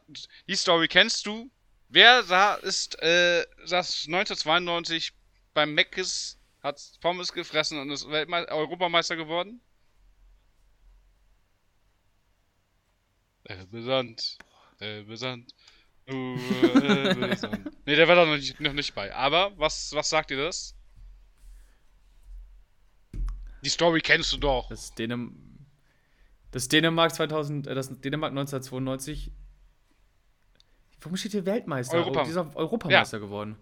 Die Story kennst du. Wer sah, ist, äh, saß 1992 beim Meckes, hat Pommes gefressen und ist Weltme Europameister geworden? Elbesand, Elbesand, uh, Elbesand. nee, der war da noch nicht, noch nicht bei. Aber, was, was sagt ihr das? Die Story kennst du doch. Das, Dänem das Dänemark 2000, äh, das Dänemark 1992. Warum steht hier Weltmeister? Europa. Oh, die ist auch Europameister ja. geworden.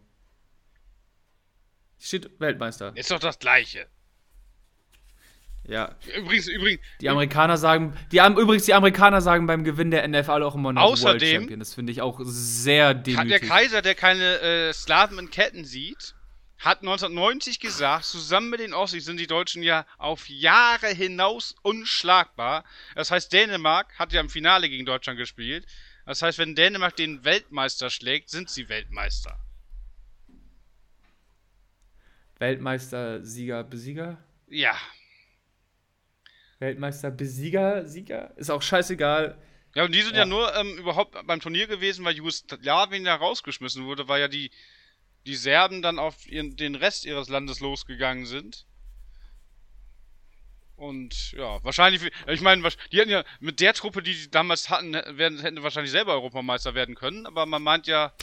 Steht Weltmeister. Ist doch das gleiche. Ja. Übrigens, übrigens. Die Amerikaner sagen, die, übrigens, die Amerikaner sagen beim Gewinn der NFL auch immer noch außerdem, World Champion. Das finde ich auch sehr demütig. Der Kaiser, der keine äh, Slaven in Ketten sieht, hat 1990 gesagt, zusammen mit den Ossis sind die Deutschen ja auf Jahre hinaus unschlagbar. Das heißt, Dänemark hat ja im Finale gegen Deutschland gespielt. Das heißt, wenn Dänemark den Weltmeister schlägt, sind sie Weltmeister. Weltmeister, Sieger, Besieger? Ja. Weltmeister, Besieger, Sieger? Ist auch scheißegal. Ja, und die sind ja, ja nur ähm, überhaupt beim Turnier gewesen, weil Jugoslawien ja rausgeschmissen wurde, weil ja die die Serben dann auf ihren, den Rest ihres Landes losgegangen sind. Und ja, wahrscheinlich, ich meine, die hätten ja mit der Truppe, die die damals hatten, werden, hätten wahrscheinlich selber Europameister werden können, aber man meint ja,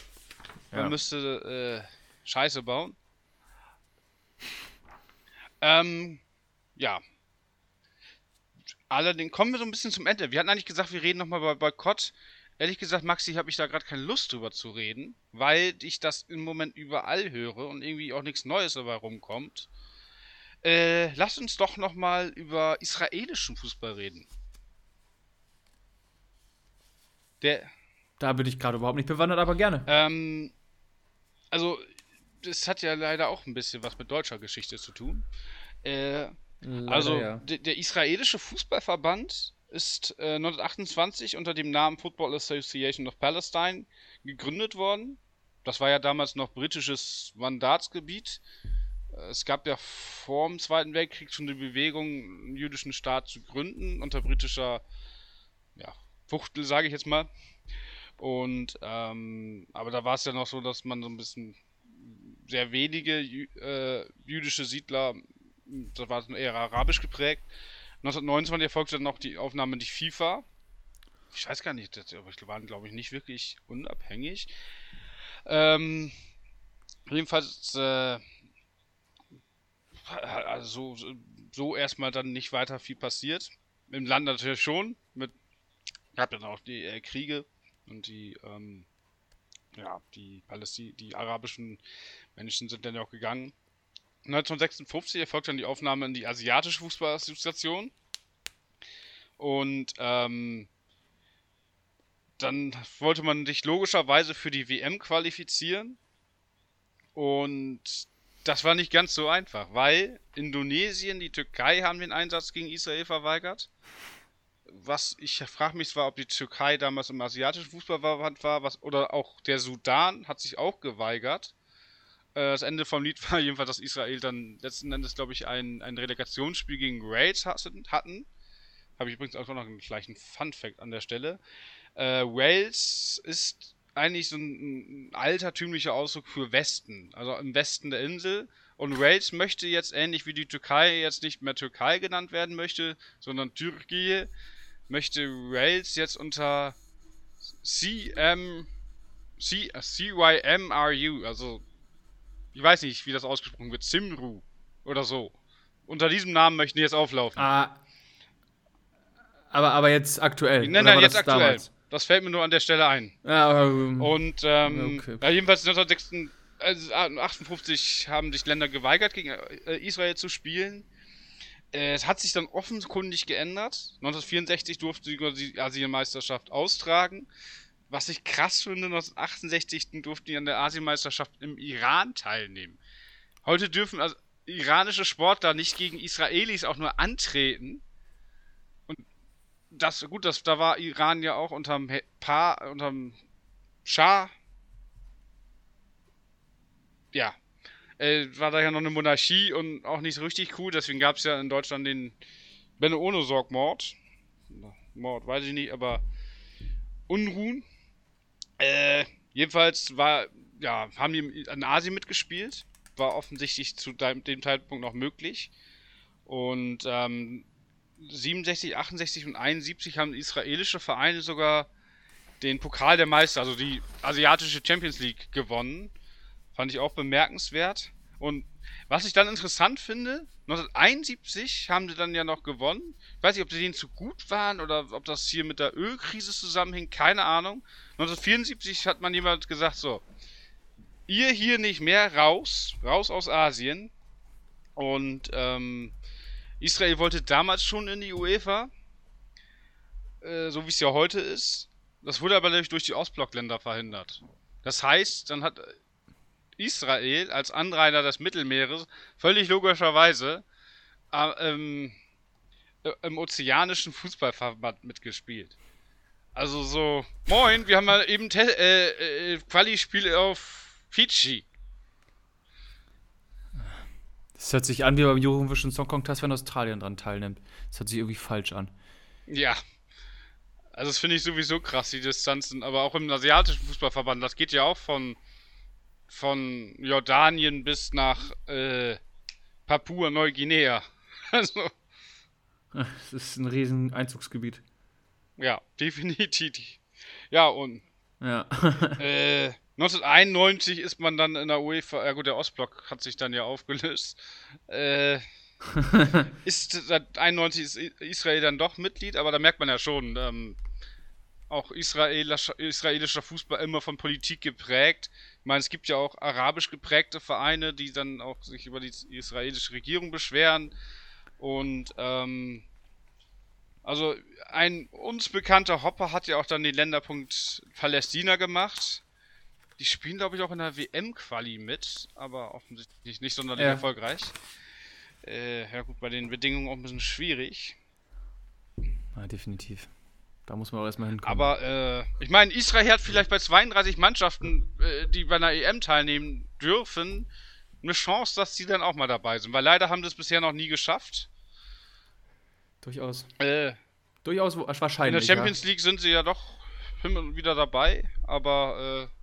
man ja. müsste äh, Scheiße bauen. Ähm, ja. Allerdings kommen wir so ein bisschen zum Ende. Wir hatten eigentlich gesagt, wir reden nochmal bei Boykott. Ehrlich gesagt, Maxi, habe ich da gerade keine Lust drüber zu reden, weil ich das im Moment überall höre und irgendwie auch nichts Neues dabei rumkommt. Äh, lass uns doch nochmal über israelischen Fußball reden. Der. Da bin ich gerade überhaupt nicht bewandert, aber gerne. Ähm, also, das hat ja leider auch ein bisschen was mit deutscher Geschichte zu tun. Äh, leider, also, ja. der israelische Fußballverband ist äh, 1928 unter dem Namen Football Association of Palestine gegründet worden. Das war ja damals noch britisches Mandatsgebiet. Äh, es gab ja vor dem Zweiten Weltkrieg schon die Bewegung, einen jüdischen Staat zu gründen, unter britischer ja, Fuchtel, sage ich jetzt mal. Und, ähm, aber da war es ja noch so, dass man so ein bisschen sehr wenige äh, jüdische Siedler, das war eher arabisch geprägt, 1929 erfolgte dann noch die Aufnahme die FIFA. Ich weiß gar nicht, das waren, glaube ich, nicht wirklich unabhängig. Ähm, jedenfalls, äh, also so, so erstmal dann nicht weiter viel passiert. Im Land natürlich schon. Mit, gab dann auch die äh, Kriege und die, ähm, ja, die Palästin die arabischen Menschen sind dann ja auch gegangen. 1956 erfolgt dann die Aufnahme in die Asiatische Fußballassoziation. Und ähm, dann wollte man sich logischerweise für die WM qualifizieren. Und das war nicht ganz so einfach, weil Indonesien, die Türkei haben den Einsatz gegen Israel verweigert. Was ich frage mich zwar, ob die Türkei damals im asiatischen Fußballverband war, was, oder auch der Sudan hat sich auch geweigert. Äh, das Ende vom Lied war jedenfalls, dass Israel dann letzten Endes, glaube ich, ein, ein Relegationsspiel gegen Wales hatten. Habe ich übrigens auch noch einen gleichen Fun-Fact an der Stelle. Äh, Wales ist eigentlich so ein, ein altertümlicher Ausdruck für Westen, also im Westen der Insel. Und Wales möchte jetzt ähnlich wie die Türkei jetzt nicht mehr Türkei genannt werden möchte, sondern Türkei möchte Wales jetzt unter CM C, CYMRU, also ich weiß nicht, wie das ausgesprochen wird, Simru oder so. Unter diesem Namen möchten die jetzt auflaufen. Ah. Aber, aber jetzt aktuell. Nein, nein, jetzt aktuell. Damals? Das fällt mir nur an der Stelle ein. Ja, ähm, Und ähm, okay. ja, jedenfalls 1958 haben sich Länder geweigert, gegen äh, Israel zu spielen. Äh, es hat sich dann offenkundig geändert. 1964 durfte sie die Asienmeisterschaft austragen. Was ich krass finde, 1968 durften die an der Asienmeisterschaft im Iran teilnehmen. Heute dürfen also iranische Sportler nicht gegen Israelis auch nur antreten. Und das, gut, das, da war Iran ja auch unterm Pa, unterm Schah. Ja. Äh, war da ja noch eine Monarchie und auch nicht so richtig cool, deswegen gab es ja in Deutschland den Benno Ono Sorg-Mord. Mord, weiß ich nicht, aber Unruhen. Äh, Jedenfalls war, ja, haben die in Asien mitgespielt. War offensichtlich zu dem Zeitpunkt noch möglich. Und ähm, 67, 68 und 71 haben israelische Vereine sogar den Pokal der Meister, also die asiatische Champions League gewonnen. Fand ich auch bemerkenswert. Und was ich dann interessant finde, 1971 haben sie dann ja noch gewonnen. Weiß nicht, ob sie denen zu gut waren oder ob das hier mit der Ölkrise zusammenhing, keine Ahnung. 1974 hat man jemand gesagt, so, ihr hier nicht mehr raus, raus aus Asien. Und ähm, Israel wollte damals schon in die UEFA, äh, so wie es ja heute ist. Das wurde aber durch die Ostblockländer verhindert. Das heißt, dann hat Israel als Anrainer des Mittelmeeres völlig logischerweise äh, ähm, äh, im ozeanischen Fußballverband mitgespielt. Also so, moin, wir haben mal eben Te äh, äh, Quali-Spiel auf Fiji. Das hört sich an wie beim Eurovision Song Contest, wenn Australien dran teilnimmt. Das hört sich irgendwie falsch an. Ja. Also das finde ich sowieso krass, die Distanzen. Aber auch im asiatischen Fußballverband, das geht ja auch von, von Jordanien bis nach äh, Papua-Neuguinea. Also. Das ist ein riesen Einzugsgebiet. Ja, definitiv. Ja, und ja. äh, 1991 ist man dann in der UEFA, ja gut, der Ostblock hat sich dann ja aufgelöst. Äh, ist seit 91 ist Israel dann doch Mitglied, aber da merkt man ja schon, ähm, auch israelischer, israelischer Fußball immer von Politik geprägt. Ich meine, es gibt ja auch arabisch geprägte Vereine, die dann auch sich über die israelische Regierung beschweren. Und ähm, also ein uns bekannter Hopper hat ja auch dann den Länderpunkt Palästina gemacht. Die spielen, glaube ich, auch in der WM-Quali mit, aber offensichtlich nicht sonderlich ja. erfolgreich. Äh, ja gut, bei den Bedingungen auch ein bisschen schwierig. Ja, definitiv. Da muss man auch erstmal hinkommen. Aber äh, ich meine, Israel hat vielleicht bei 32 Mannschaften, äh, die bei einer EM teilnehmen dürfen, eine Chance, dass sie dann auch mal dabei sind. Weil leider haben sie es bisher noch nie geschafft. Durchaus. Äh, Durchaus wahrscheinlich. In der Champions ja. League sind sie ja doch wieder dabei, aber äh,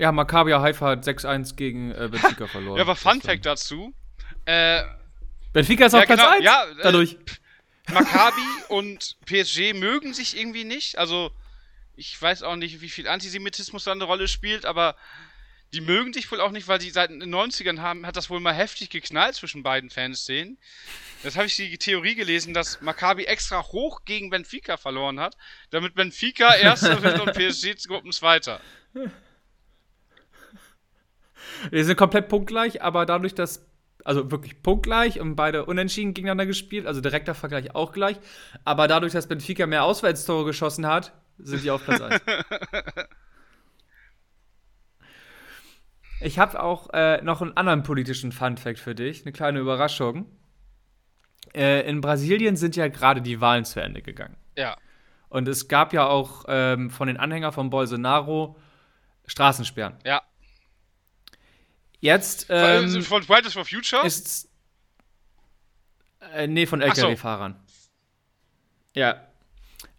ja, Maccabi Haifa hat 6-1 gegen äh, Benfica verloren. ja, aber Fun Fact dazu. Äh, Benfica ist ja, auf Platz genau, 1 ja, äh, dadurch. Maccabi und PSG mögen sich irgendwie nicht. Also, ich weiß auch nicht, wie viel Antisemitismus da eine Rolle spielt, aber die mögen sich wohl auch nicht, weil die seit den 90ern haben, hat das wohl mal heftig geknallt zwischen beiden Fanszenen. Jetzt habe ich die Theorie gelesen, dass Maccabi extra hoch gegen Benfica verloren hat, damit Benfica erster wird und PSG Gruppenzweiter. Wir sind komplett punktgleich, aber dadurch, dass also wirklich punktgleich und beide unentschieden gegeneinander gespielt, also direkter Vergleich auch gleich. Aber dadurch, dass Benfica mehr Auswärtstore geschossen hat, sind die auf Platz 1. ich habe auch äh, noch einen anderen politischen Fun-Fact für dich, eine kleine Überraschung. Äh, in Brasilien sind ja gerade die Wahlen zu Ende gegangen. Ja. Und es gab ja auch ähm, von den Anhängern von Bolsonaro Straßensperren. Ja. Jetzt. Ähm, von Fridays for Future? Ist. Äh, nee, von LKW-Fahrern. So. Ja.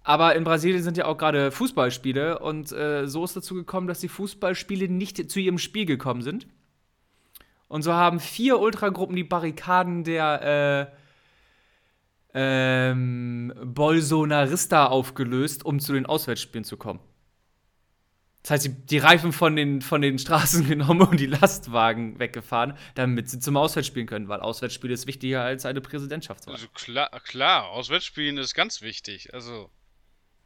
Aber in Brasilien sind ja auch gerade Fußballspiele und äh, so ist dazu gekommen, dass die Fußballspiele nicht zu ihrem Spiel gekommen sind. Und so haben vier Ultragruppen die Barrikaden der äh, ähm, Bolsonarista aufgelöst, um zu den Auswärtsspielen zu kommen. Das heißt, die, die Reifen von den, von den Straßen genommen und die Lastwagen weggefahren, damit sie zum Auswärtsspielen können, weil Auswärtsspiel ist wichtiger als eine Präsidentschaftswahl. Also klar, klar, Auswärtsspielen ist ganz wichtig. Also.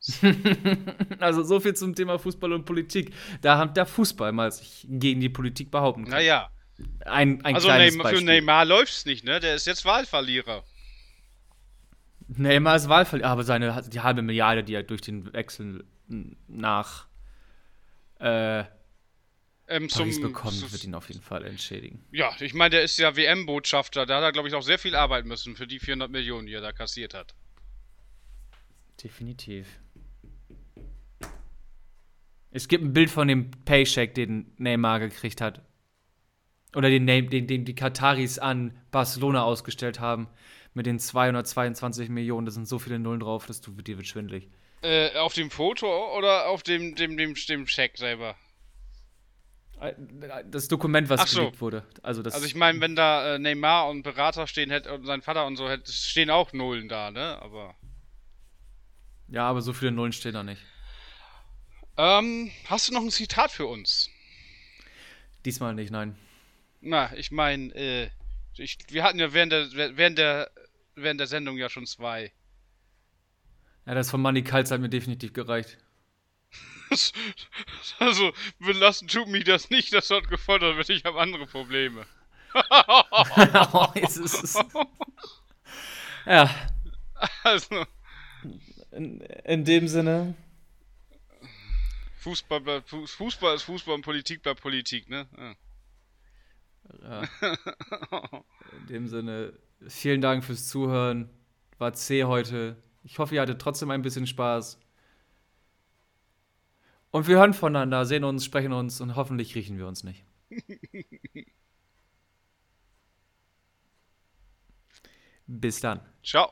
also so viel zum Thema Fußball und Politik. Da hat der Fußball mal sich gegen die Politik behaupten können. Naja. Ein, ein also kleines Neymar, für Neymar läuft's nicht, ne? Der ist jetzt Wahlverlierer. Neymar ist Wahlverlierer, aber seine die halbe Milliarde, die er durch den Wechsel nach äh, ähm, Paris bekommen, wird ihn auf jeden Fall entschädigen. Ja, ich meine, der ist ja WM-Botschafter. Da hat er, glaube ich, auch sehr viel arbeiten müssen für die 400 Millionen, die er da kassiert hat. Definitiv. Es gibt ein Bild von dem Paycheck, den Neymar gekriegt hat. Oder den, den, den die Kataris an Barcelona ausgestellt haben. Mit den 222 Millionen. Da sind so viele Nullen drauf, dass du, dir wird schwindelig. Äh, auf dem Foto oder auf dem, dem, dem, dem Scheck selber? Das Dokument, was Ach so. gelegt wurde. Also, das, Also ich meine, wenn da äh, Neymar und Berater stehen hätte und sein Vater und so hätte, stehen auch Nullen da, ne? Aber. ja, aber so viele Nullen stehen da nicht. Ähm, hast du noch ein Zitat für uns? Diesmal nicht, nein. Na, ich meine, äh, ich, wir hatten ja während der, während der, während der Sendung ja schon zwei. Ja, das von Manny Kals hat mir definitiv gereicht. Also, belassen tut mich das nicht, dass dort gefordert wird. Ich habe andere Probleme. Oh, ist es. Ja, Also, in, in dem Sinne, Fußball, bleibt, Fuß- Fußball ist Fußball und Politik bleibt Politik, ne? Ja. ja, in dem Sinne, vielen Dank fürs Zuhören. War zäh heute. Ich hoffe, ihr hattet trotzdem ein bisschen Spaß. Und wir hören voneinander, sehen uns, sprechen uns und hoffentlich riechen wir uns nicht. Bis dann. Ciao.